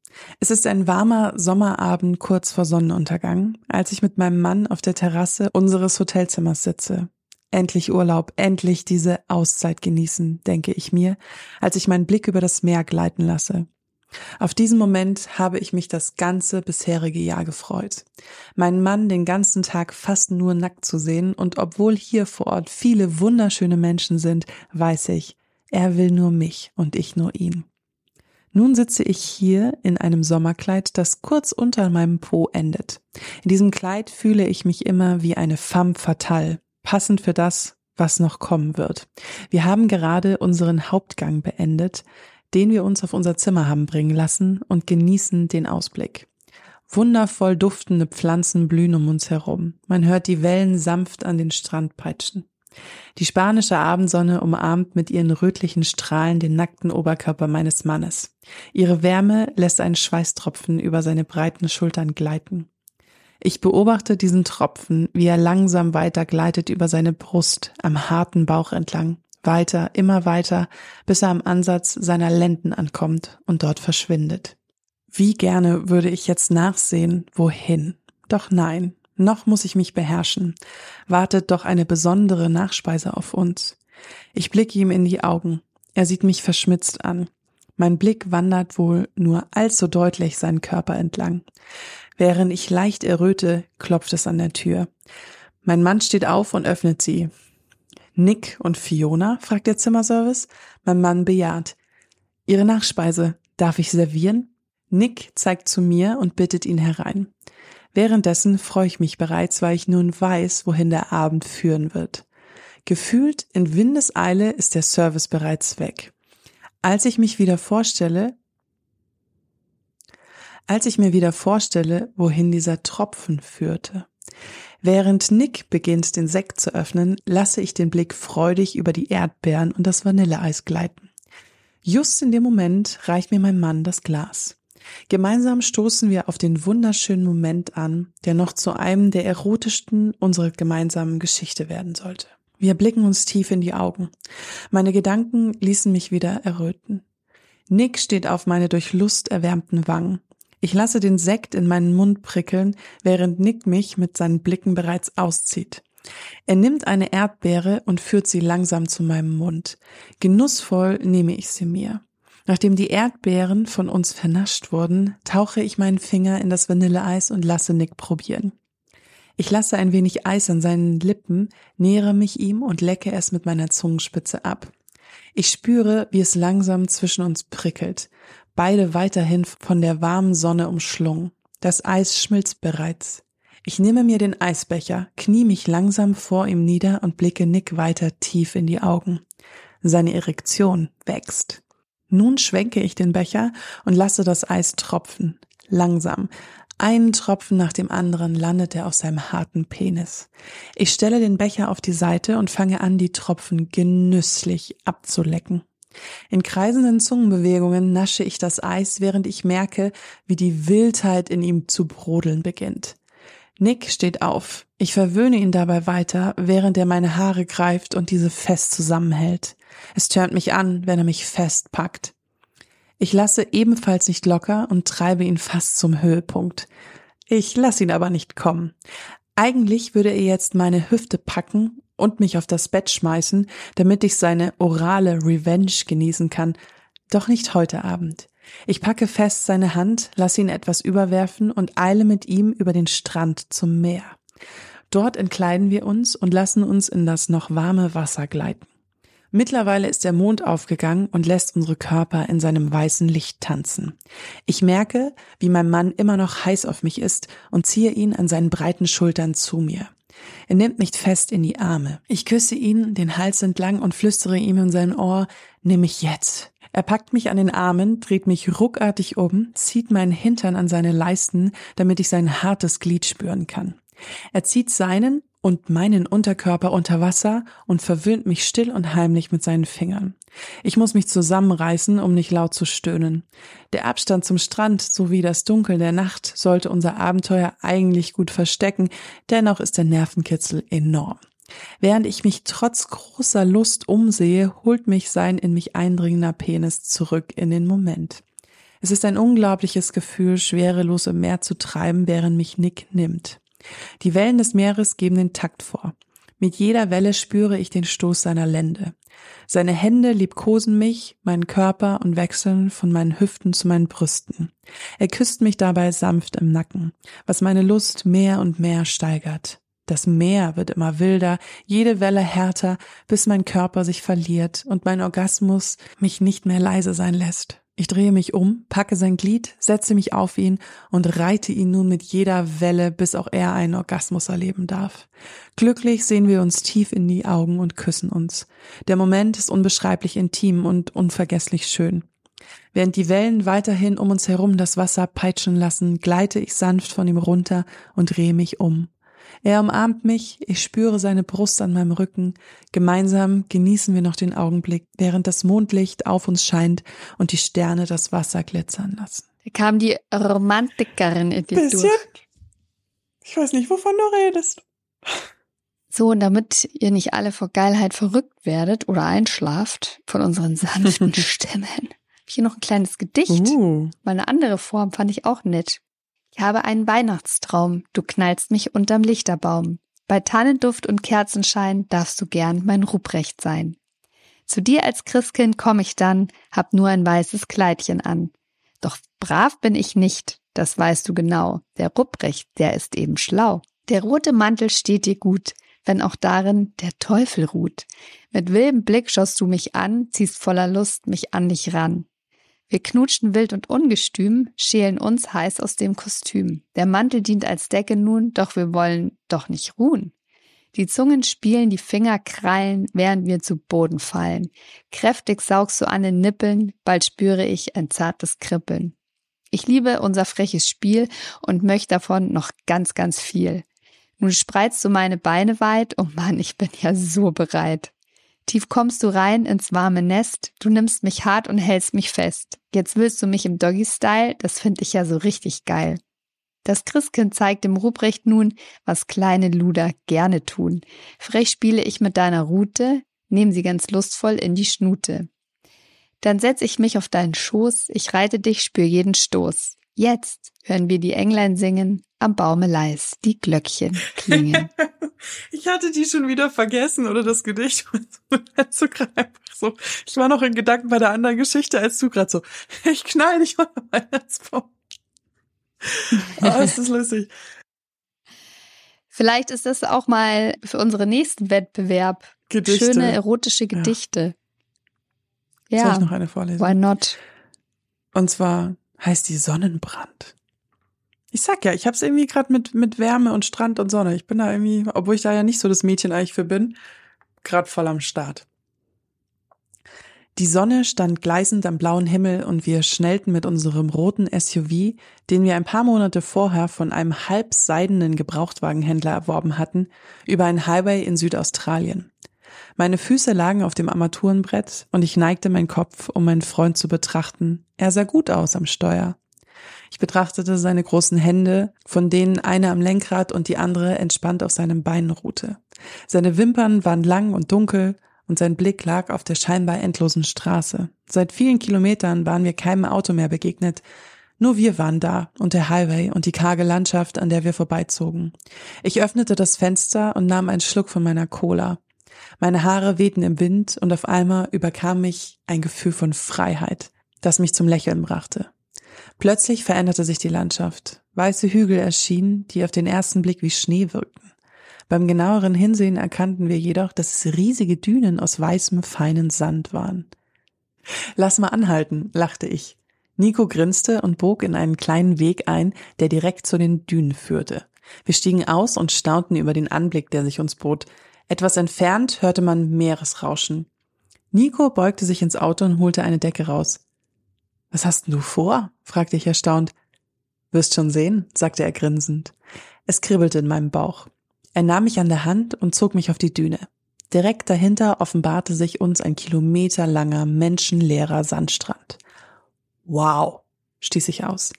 Es ist ein warmer Sommerabend kurz vor Sonnenuntergang, als ich mit meinem Mann auf der Terrasse unseres Hotelzimmers sitze. Endlich Urlaub, endlich diese Auszeit genießen, denke ich mir, als ich meinen Blick über das Meer gleiten lasse. Auf diesen Moment habe ich mich das ganze bisherige Jahr gefreut. Meinen Mann den ganzen Tag fast nur nackt zu sehen und obwohl hier vor Ort viele wunderschöne Menschen sind, weiß ich, er will nur mich und ich nur ihn. Nun sitze ich hier in einem Sommerkleid, das kurz unter meinem Po endet. In diesem Kleid fühle ich mich immer wie eine femme fatale, passend für das, was noch kommen wird. Wir haben gerade unseren Hauptgang beendet, den wir uns auf unser Zimmer haben bringen lassen und genießen den Ausblick. Wundervoll duftende Pflanzen blühen um uns herum. Man hört die Wellen sanft an den Strand peitschen. Die spanische Abendsonne umarmt mit ihren rötlichen Strahlen den nackten Oberkörper meines Mannes. Ihre Wärme lässt einen Schweißtropfen über seine breiten Schultern gleiten. Ich beobachte diesen Tropfen, wie er langsam weiter gleitet über seine Brust am harten Bauch entlang weiter, immer weiter, bis er am Ansatz seiner Lenden ankommt und dort verschwindet. Wie gerne würde ich jetzt nachsehen, wohin. Doch nein, noch muss ich mich beherrschen. Wartet doch eine besondere Nachspeise auf uns. Ich blicke ihm in die Augen. Er sieht mich verschmitzt an. Mein Blick wandert wohl nur allzu deutlich seinen Körper entlang. Während ich leicht erröte, klopft es an der Tür. Mein Mann steht auf und öffnet sie. Nick und Fiona? fragt der Zimmerservice. Mein Mann bejaht. Ihre Nachspeise. Darf ich servieren? Nick zeigt zu mir und bittet ihn herein. Währenddessen freue ich mich bereits, weil ich nun weiß, wohin der Abend führen wird. Gefühlt in Windeseile ist der Service bereits weg. Als ich mich wieder vorstelle, als ich mir wieder vorstelle, wohin dieser Tropfen führte. Während Nick beginnt, den Sekt zu öffnen, lasse ich den Blick freudig über die Erdbeeren und das Vanilleeis gleiten. Just in dem Moment reicht mir mein Mann das Glas. Gemeinsam stoßen wir auf den wunderschönen Moment an, der noch zu einem der erotischsten unserer gemeinsamen Geschichte werden sollte. Wir blicken uns tief in die Augen. Meine Gedanken ließen mich wieder erröten. Nick steht auf meine durch Lust erwärmten Wangen. Ich lasse den Sekt in meinen Mund prickeln, während Nick mich mit seinen Blicken bereits auszieht. Er nimmt eine Erdbeere und führt sie langsam zu meinem Mund. Genussvoll nehme ich sie mir. Nachdem die Erdbeeren von uns vernascht wurden, tauche ich meinen Finger in das Vanilleeis und lasse Nick probieren. Ich lasse ein wenig Eis an seinen Lippen, nähere mich ihm und lecke es mit meiner Zungenspitze ab. Ich spüre, wie es langsam zwischen uns prickelt, beide weiterhin von der warmen Sonne umschlungen. Das Eis schmilzt bereits. Ich nehme mir den Eisbecher, knie mich langsam vor ihm nieder und blicke Nick weiter tief in die Augen. Seine Erektion wächst. Nun schwenke ich den Becher und lasse das Eis tropfen. Langsam, einen Tropfen nach dem anderen landet er auf seinem harten Penis. Ich stelle den Becher auf die Seite und fange an, die Tropfen genüsslich abzulecken. In kreisenden Zungenbewegungen nasche ich das Eis, während ich merke, wie die Wildheit in ihm zu brodeln beginnt. Nick steht auf. Ich verwöhne ihn dabei weiter, während er meine Haare greift und diese fest zusammenhält. Es tönt mich an, wenn er mich festpackt. Ich lasse ebenfalls nicht locker und treibe ihn fast zum Höhepunkt. Ich lasse ihn aber nicht kommen. Eigentlich würde er jetzt meine Hüfte packen und mich auf das Bett schmeißen, damit ich seine orale Revenge genießen kann. Doch nicht heute Abend. Ich packe fest seine Hand, lasse ihn etwas überwerfen und eile mit ihm über den Strand zum Meer. Dort entkleiden wir uns und lassen uns in das noch warme Wasser gleiten. Mittlerweile ist der Mond aufgegangen und lässt unsere Körper in seinem weißen Licht tanzen. Ich merke, wie mein Mann immer noch heiß auf mich ist und ziehe ihn an seinen breiten Schultern zu mir. Er nimmt mich fest in die Arme. Ich küsse ihn den Hals entlang und flüstere ihm in sein Ohr, nimm mich jetzt. Er packt mich an den Armen, dreht mich ruckartig um, zieht meinen Hintern an seine Leisten, damit ich sein hartes Glied spüren kann. Er zieht seinen und meinen Unterkörper unter Wasser und verwöhnt mich still und heimlich mit seinen Fingern. Ich muss mich zusammenreißen, um nicht laut zu stöhnen. Der Abstand zum Strand sowie das Dunkel der Nacht sollte unser Abenteuer eigentlich gut verstecken, dennoch ist der Nervenkitzel enorm. Während ich mich trotz großer Lust umsehe, holt mich sein in mich eindringender Penis zurück in den Moment. Es ist ein unglaubliches Gefühl, schwerelos im Meer zu treiben, während mich Nick nimmt. Die Wellen des Meeres geben den Takt vor. Mit jeder Welle spüre ich den Stoß seiner Lände. Seine Hände liebkosen mich, meinen Körper und wechseln von meinen Hüften zu meinen Brüsten. Er küsst mich dabei sanft im Nacken, was meine Lust mehr und mehr steigert. Das Meer wird immer wilder, jede Welle härter, bis mein Körper sich verliert und mein Orgasmus mich nicht mehr leise sein lässt. Ich drehe mich um, packe sein Glied, setze mich auf ihn und reite ihn nun mit jeder Welle, bis auch er einen Orgasmus erleben darf. Glücklich sehen wir uns tief in die Augen und küssen uns. Der Moment ist unbeschreiblich intim und unvergesslich schön. Während die Wellen weiterhin um uns herum das Wasser peitschen lassen, gleite ich sanft von ihm runter und drehe mich um. Er umarmt mich, ich spüre seine Brust an meinem Rücken. Gemeinsam genießen wir noch den Augenblick, während das Mondlicht auf uns scheint und die Sterne das Wasser glitzern lassen. Da kam die Romantikerin in dir Bisschen. durch. Ich weiß nicht, wovon du redest. So, und damit ihr nicht alle vor Geilheit verrückt werdet oder einschlaft von unseren sanften (laughs) Stimmen, habe ich hier noch ein kleines Gedicht. Uh. Mal eine andere Form fand ich auch nett. Ich habe einen Weihnachtstraum, du knallst mich unterm Lichterbaum. Bei Tannenduft und Kerzenschein darfst du gern mein Ruprecht sein. Zu dir als Christkind komm ich dann, hab nur ein weißes Kleidchen an. Doch brav bin ich nicht, das weißt du genau. Der Ruprecht, der ist eben schlau. Der rote Mantel steht dir gut, wenn auch darin der Teufel ruht. Mit wildem Blick schaust du mich an, ziehst voller Lust mich an dich ran. Wir knutschen wild und ungestüm, schälen uns heiß aus dem Kostüm. Der Mantel dient als Decke nun, doch wir wollen doch nicht ruhen. Die Zungen spielen, die Finger krallen, während wir zu Boden fallen. Kräftig saugst du an den Nippeln, bald spüre ich ein zartes Kribbeln. Ich liebe unser freches Spiel und möchte davon noch ganz, ganz viel. Nun spreizt du meine Beine weit, oh Mann, ich bin ja so bereit. Tief kommst du rein ins warme Nest, du nimmst mich hart und hältst mich fest. Jetzt willst du mich im Doggy-Style, das finde ich ja so richtig geil. Das Christkind zeigt dem Ruprecht nun, was kleine Luder gerne tun. Frech spiele ich mit deiner Rute, nehm sie ganz lustvoll in die Schnute. Dann setz ich mich auf deinen Schoß, ich reite dich, spür jeden Stoß. Jetzt hören wir die Englein singen, am Baume leis, die Glöckchen klingen. (laughs) ich hatte die schon wieder vergessen oder das Gedicht. (laughs) so, ich war noch in Gedanken bei der anderen Geschichte als du gerade so. (laughs) Ich knall dich unter Weihnachtsbaum. oh, ist das lustig. Vielleicht ist das auch mal für unseren nächsten Wettbewerb. Gedichte. Schöne erotische Gedichte. Ja. Soll ich noch eine vorlesen? Why not? Und zwar heißt die Sonnenbrand. Ich sag ja, ich hab's irgendwie gerade mit mit Wärme und Strand und Sonne. Ich bin da irgendwie, obwohl ich da ja nicht so das Mädchen eigentlich für bin, gerade voll am Start. Die Sonne stand gleißend am blauen Himmel und wir schnellten mit unserem roten SUV, den wir ein paar Monate vorher von einem halbseidenen Gebrauchtwagenhändler erworben hatten, über ein Highway in Südaustralien. Meine Füße lagen auf dem Armaturenbrett und ich neigte meinen Kopf, um meinen Freund zu betrachten. Er sah gut aus am Steuer. Ich betrachtete seine großen Hände, von denen eine am Lenkrad und die andere entspannt auf seinem Bein ruhte. Seine Wimpern waren lang und dunkel und sein Blick lag auf der scheinbar endlosen Straße. Seit vielen Kilometern waren wir keinem Auto mehr begegnet. Nur wir waren da und der Highway und die karge Landschaft, an der wir vorbeizogen. Ich öffnete das Fenster und nahm einen Schluck von meiner Cola. Meine Haare wehten im Wind und auf einmal überkam mich ein Gefühl von Freiheit, das mich zum Lächeln brachte. Plötzlich veränderte sich die Landschaft. Weiße Hügel erschienen, die auf den ersten Blick wie Schnee wirkten. Beim genaueren Hinsehen erkannten wir jedoch, dass es riesige Dünen aus weißem, feinen Sand waren. Lass mal anhalten, lachte ich. Nico grinste und bog in einen kleinen Weg ein, der direkt zu den Dünen führte. Wir stiegen aus und staunten über den Anblick, der sich uns bot. Etwas entfernt hörte man Meeresrauschen. Nico beugte sich ins Auto und holte eine Decke raus. Was hast denn du vor? fragte ich erstaunt. Wirst schon sehen, sagte er grinsend. Es kribbelte in meinem Bauch. Er nahm mich an der Hand und zog mich auf die Düne. Direkt dahinter offenbarte sich uns ein kilometerlanger, menschenleerer Sandstrand. Wow, stieß ich aus.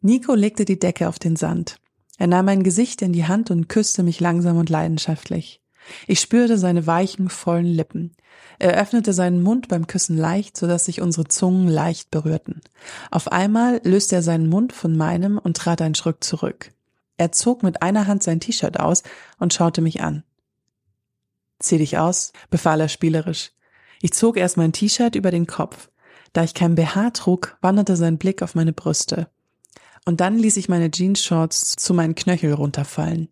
Nico legte die Decke auf den Sand. Er nahm mein Gesicht in die Hand und küsste mich langsam und leidenschaftlich. Ich spürte seine weichen, vollen Lippen. Er öffnete seinen Mund beim Küssen leicht, so dass sich unsere Zungen leicht berührten. Auf einmal löste er seinen Mund von meinem und trat einen Schritt zurück. Er zog mit einer Hand sein T-Shirt aus und schaute mich an. Zieh dich aus, befahl er spielerisch. Ich zog erst mein T-Shirt über den Kopf. Da ich kein BH trug, wanderte sein Blick auf meine Brüste. Und dann ließ ich meine Jeans-Shorts zu meinen Knöchel runterfallen.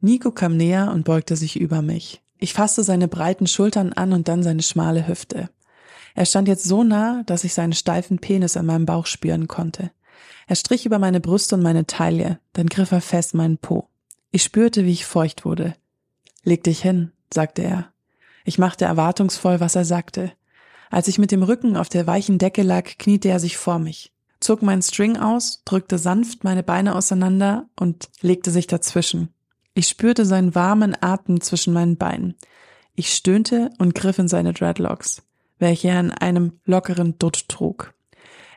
Nico kam näher und beugte sich über mich. Ich fasste seine breiten Schultern an und dann seine schmale Hüfte. Er stand jetzt so nah, dass ich seinen steifen Penis an meinem Bauch spüren konnte. Er strich über meine Brüste und meine Taille, dann griff er fest meinen Po. Ich spürte, wie ich feucht wurde. Leg dich hin, sagte er. Ich machte erwartungsvoll, was er sagte. Als ich mit dem Rücken auf der weichen Decke lag, kniete er sich vor mich, zog meinen String aus, drückte sanft meine Beine auseinander und legte sich dazwischen. Ich spürte seinen warmen Atem zwischen meinen Beinen. Ich stöhnte und griff in seine Dreadlocks, welche er in einem lockeren Dutt trug.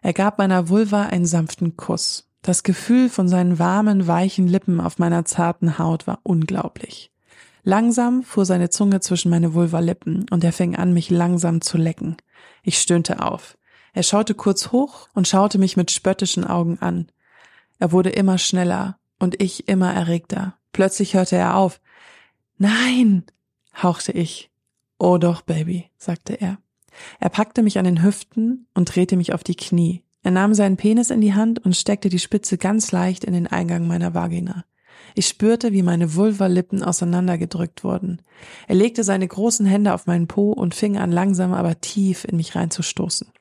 Er gab meiner Vulva einen sanften Kuss. Das Gefühl von seinen warmen, weichen Lippen auf meiner zarten Haut war unglaublich. Langsam fuhr seine Zunge zwischen meine Vulva-Lippen und er fing an, mich langsam zu lecken. Ich stöhnte auf. Er schaute kurz hoch und schaute mich mit spöttischen Augen an. Er wurde immer schneller und ich immer erregter. Plötzlich hörte er auf. Nein, hauchte ich. Oh doch, Baby, sagte er. Er packte mich an den Hüften und drehte mich auf die Knie. Er nahm seinen Penis in die Hand und steckte die Spitze ganz leicht in den Eingang meiner Vagina. Ich spürte, wie meine Vulvalippen auseinandergedrückt wurden. Er legte seine großen Hände auf meinen Po und fing an, langsam aber tief in mich reinzustoßen.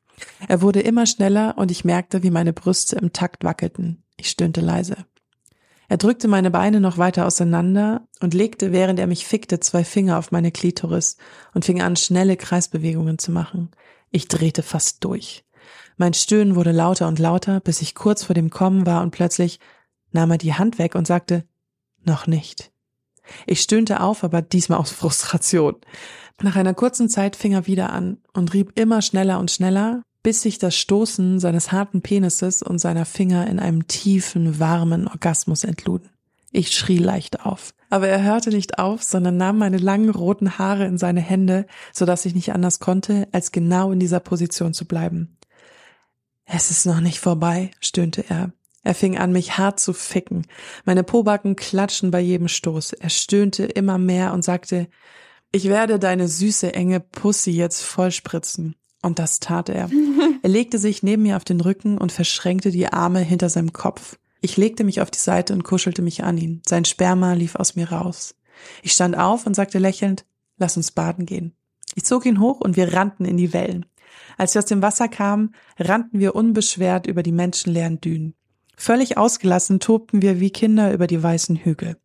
Er wurde immer schneller und ich merkte, wie meine Brüste im Takt wackelten. Ich stöhnte leise. Er drückte meine Beine noch weiter auseinander und legte, während er mich fickte, zwei Finger auf meine Klitoris und fing an, schnelle Kreisbewegungen zu machen. Ich drehte fast durch. Mein Stöhnen wurde lauter und lauter, bis ich kurz vor dem Kommen war und plötzlich nahm er die Hand weg und sagte, noch nicht. Ich stöhnte auf, aber diesmal aus Frustration. Nach einer kurzen Zeit fing er wieder an und rieb immer schneller und schneller, bis sich das Stoßen seines harten Penises und seiner Finger in einem tiefen, warmen Orgasmus entluden. Ich schrie leicht auf. Aber er hörte nicht auf, sondern nahm meine langen roten Haare in seine Hände, so dass ich nicht anders konnte, als genau in dieser Position zu bleiben. Es ist noch nicht vorbei, stöhnte er. Er fing an, mich hart zu ficken. Meine Pobacken klatschen bei jedem Stoß. Er stöhnte immer mehr und sagte, ich werde deine süße, enge Pussy jetzt vollspritzen. Und das tat er. (laughs) Er legte sich neben mir auf den Rücken und verschränkte die Arme hinter seinem Kopf. Ich legte mich auf die Seite und kuschelte mich an ihn. Sein Sperma lief aus mir raus. Ich stand auf und sagte lächelnd, lass uns baden gehen. Ich zog ihn hoch und wir rannten in die Wellen. Als wir aus dem Wasser kamen, rannten wir unbeschwert über die menschenleeren Dünen. Völlig ausgelassen tobten wir wie Kinder über die weißen Hügel.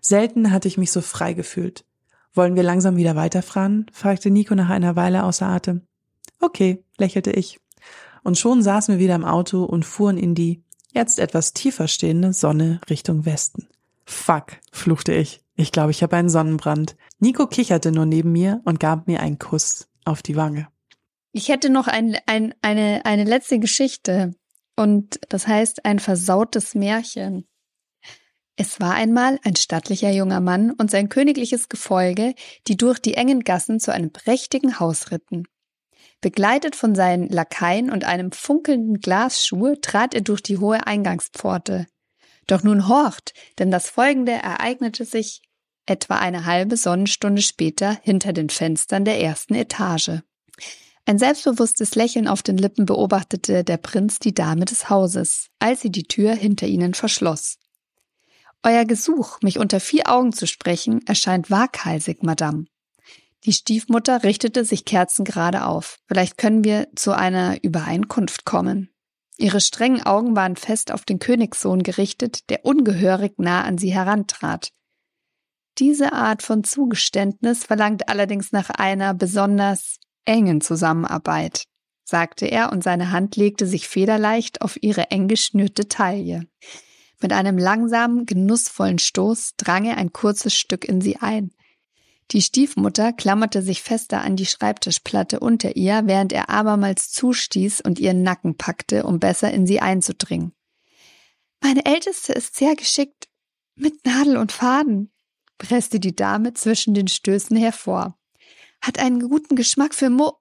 Selten hatte ich mich so frei gefühlt. Wollen wir langsam wieder weiterfahren? fragte Nico nach einer Weile außer Atem. Okay, lächelte ich. Und schon saßen wir wieder im Auto und fuhren in die jetzt etwas tiefer stehende Sonne Richtung Westen. Fuck, fluchte ich. Ich glaube, ich habe einen Sonnenbrand. Nico kicherte nur neben mir und gab mir einen Kuss auf die Wange. Ich hätte noch ein, ein, eine, eine letzte Geschichte. Und das heißt ein versautes Märchen. Es war einmal ein stattlicher junger Mann und sein königliches Gefolge, die durch die engen Gassen zu einem prächtigen Haus ritten. Begleitet von seinen Lakaien und einem funkelnden Glasschuh trat er durch die hohe Eingangspforte. Doch nun horcht, denn das Folgende ereignete sich etwa eine halbe Sonnenstunde später hinter den Fenstern der ersten Etage. Ein selbstbewusstes Lächeln auf den Lippen beobachtete der Prinz die Dame des Hauses, als sie die Tür hinter ihnen verschloss. Euer Gesuch, mich unter vier Augen zu sprechen, erscheint waghalsig, Madame. Die Stiefmutter richtete sich kerzengerade auf. Vielleicht können wir zu einer Übereinkunft kommen. Ihre strengen Augen waren fest auf den Königssohn gerichtet, der ungehörig nah an sie herantrat. Diese Art von Zugeständnis verlangt allerdings nach einer besonders engen Zusammenarbeit, sagte er und seine Hand legte sich federleicht auf ihre eng geschnürte Taille. Mit einem langsamen, genussvollen Stoß drang er ein kurzes Stück in sie ein. Die Stiefmutter klammerte sich fester an die Schreibtischplatte unter ihr, während er abermals zustieß und ihren Nacken packte, um besser in sie einzudringen. Meine Älteste ist sehr geschickt mit Nadel und Faden, presste die Dame zwischen den Stößen hervor hat einen guten Geschmack für Mo.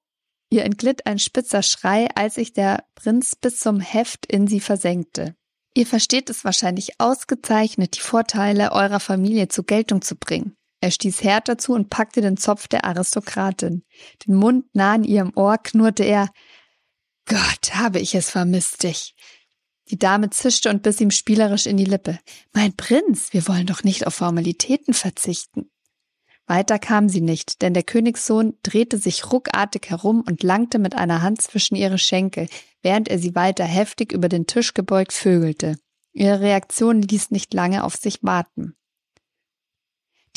Ihr entglitt ein spitzer Schrei, als sich der Prinz bis zum Heft in sie versenkte. Ihr versteht es wahrscheinlich ausgezeichnet, die Vorteile eurer Familie zur Geltung zu bringen. Er stieß härter zu und packte den Zopf der Aristokratin. Den Mund nah an ihrem Ohr knurrte er. Gott, habe ich es vermisst dich. Die Dame zischte und biss ihm spielerisch in die Lippe. Mein Prinz, wir wollen doch nicht auf Formalitäten verzichten. Weiter kam sie nicht, denn der Königssohn drehte sich ruckartig herum und langte mit einer Hand zwischen ihre Schenkel, während er sie weiter heftig über den Tisch gebeugt vögelte. Ihre Reaktion ließ nicht lange auf sich warten.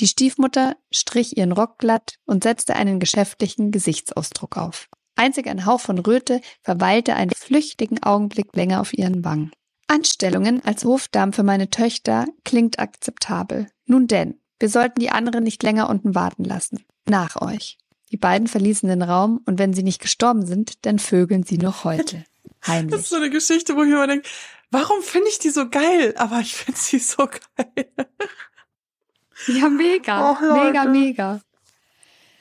Die Stiefmutter strich ihren Rock glatt und setzte einen geschäftlichen Gesichtsausdruck auf. Einzig ein Hauch von Röte verweilte einen flüchtigen Augenblick länger auf ihren Wangen. Anstellungen als Hofdame für meine Töchter klingt akzeptabel. Nun denn, wir sollten die anderen nicht länger unten warten lassen. Nach euch. Die beiden verließen den Raum und wenn sie nicht gestorben sind, dann vögeln sie noch heute. Heimlich. (laughs) Das ist so eine Geschichte, wo ich immer denke, warum finde ich die so geil? Aber ich finde sie so (laughs) geil. Ja, mega. Oh, mega, mega.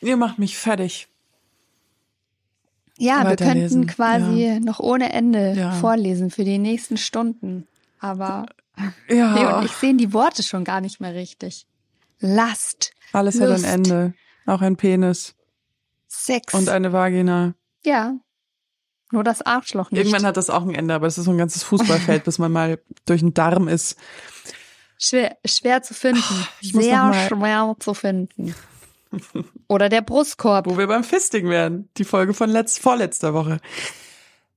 Ihr macht mich fertig. Ja, wir könnten quasi ja. noch ohne Ende ja. vorlesen für die nächsten Stunden. Aber ja. (laughs) Nee, und ich sehe die Worte schon gar nicht mehr richtig. Last. Alles Lust. hat ein Ende. Auch ein Penis. Sex. Und eine Vagina. Ja. Nur das Arschloch nicht. Irgendwann hat das auch ein Ende, aber es ist so ein ganzes Fußballfeld, (laughs) bis man mal durch den Darm ist. Schwer, schwer zu finden. Oh, Sehr schwer zu finden. (laughs) Oder der Brustkorb. Wo wir beim Fisting werden. Die Folge von letzt, vorletzter Woche.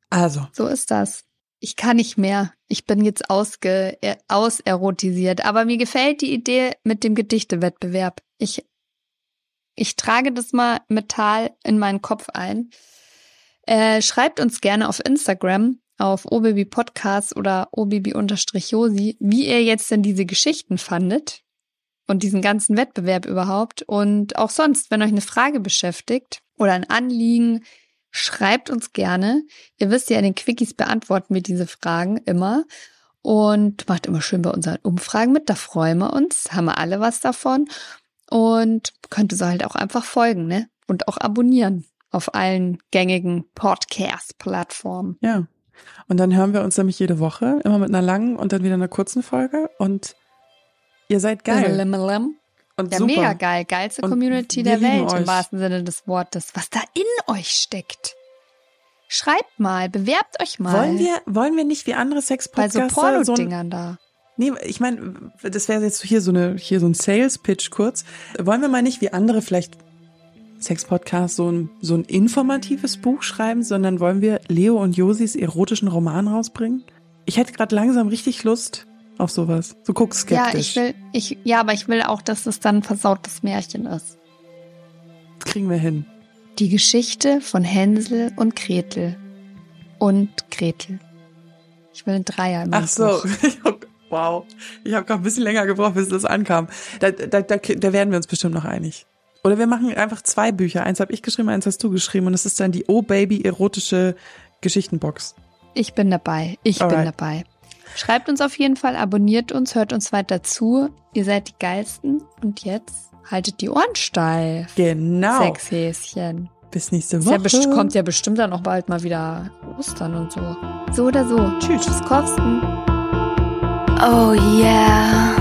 Also. So ist das ich kann nicht mehr. Ich bin jetzt ausge, auserotisiert. Aber mir gefällt die Idee mit dem Gedichtewettbewerb. Ich, ich trage das mal mental in meinen Kopf ein. Äh, schreibt uns gerne auf Instagram auf obaby podcast oder obaby-josi, wie ihr jetzt denn diese Geschichten fandet und diesen ganzen Wettbewerb überhaupt. Und auch sonst, wenn euch eine Frage beschäftigt oder ein Anliegen, schreibt uns gerne. Ihr wisst ja, in den Quickies beantworten wir diese Fragen immer. Und macht immer schön bei unseren Umfragen mit. Da freuen wir uns. Haben wir alle was davon. Und könnt es halt auch einfach folgen, ne? Und auch abonnieren auf allen gängigen Podcast-Plattformen. Ja. Und dann hören wir uns nämlich jede Woche, immer mit einer langen und dann wieder einer kurzen Folge. Und ihr seid geil. Und ja, super. mega geil. Geilste und Community der Welt euch. im wahrsten Sinne des Wortes. Was da in euch steckt. Schreibt mal, bewerbt euch mal. Wollen wir, wollen wir nicht wie andere Sex-Podcaster Bei so Porno-Dingern so da. Nee, ich meine, das wäre jetzt hier so eine, hier so ein Sales-Pitch kurz. Wollen wir mal nicht wie andere vielleicht Sex-Podcast so ein, so ein informatives Buch schreiben, sondern wollen wir Leo und Josis erotischen Roman rausbringen? Ich hätte gerade langsam richtig Lust auf sowas. So guck skeptisch. Ja, ich will, ich, ja, aber ich will auch, dass es dann ein versautes Märchen ist. Das kriegen wir hin. Die Geschichte von Hänsel und Gretel. Und Gretel. Ich will ein Dreier im Ach so. (laughs) wow. Ich habe gerade ein bisschen länger gebraucht, bis das ankam. Da, da, da, da werden wir uns bestimmt noch einig. Oder wir machen einfach zwei Bücher. Eins habe ich geschrieben, eins hast du geschrieben. Und es ist dann die Oh Baby erotische Geschichtenbox. Ich bin dabei. Ich Alright. bin dabei. Schreibt uns auf jeden Fall, abonniert uns, hört uns weiter zu. Ihr seid die Geilsten. Und jetzt haltet die Ohren steif. Genau. Sexhäschen. Bis nächste Woche. Ja, kommt ja bestimmt dann auch bald mal wieder Ostern und so. So oder so. Tschüss. Tschüss, Korsten. Oh yeah.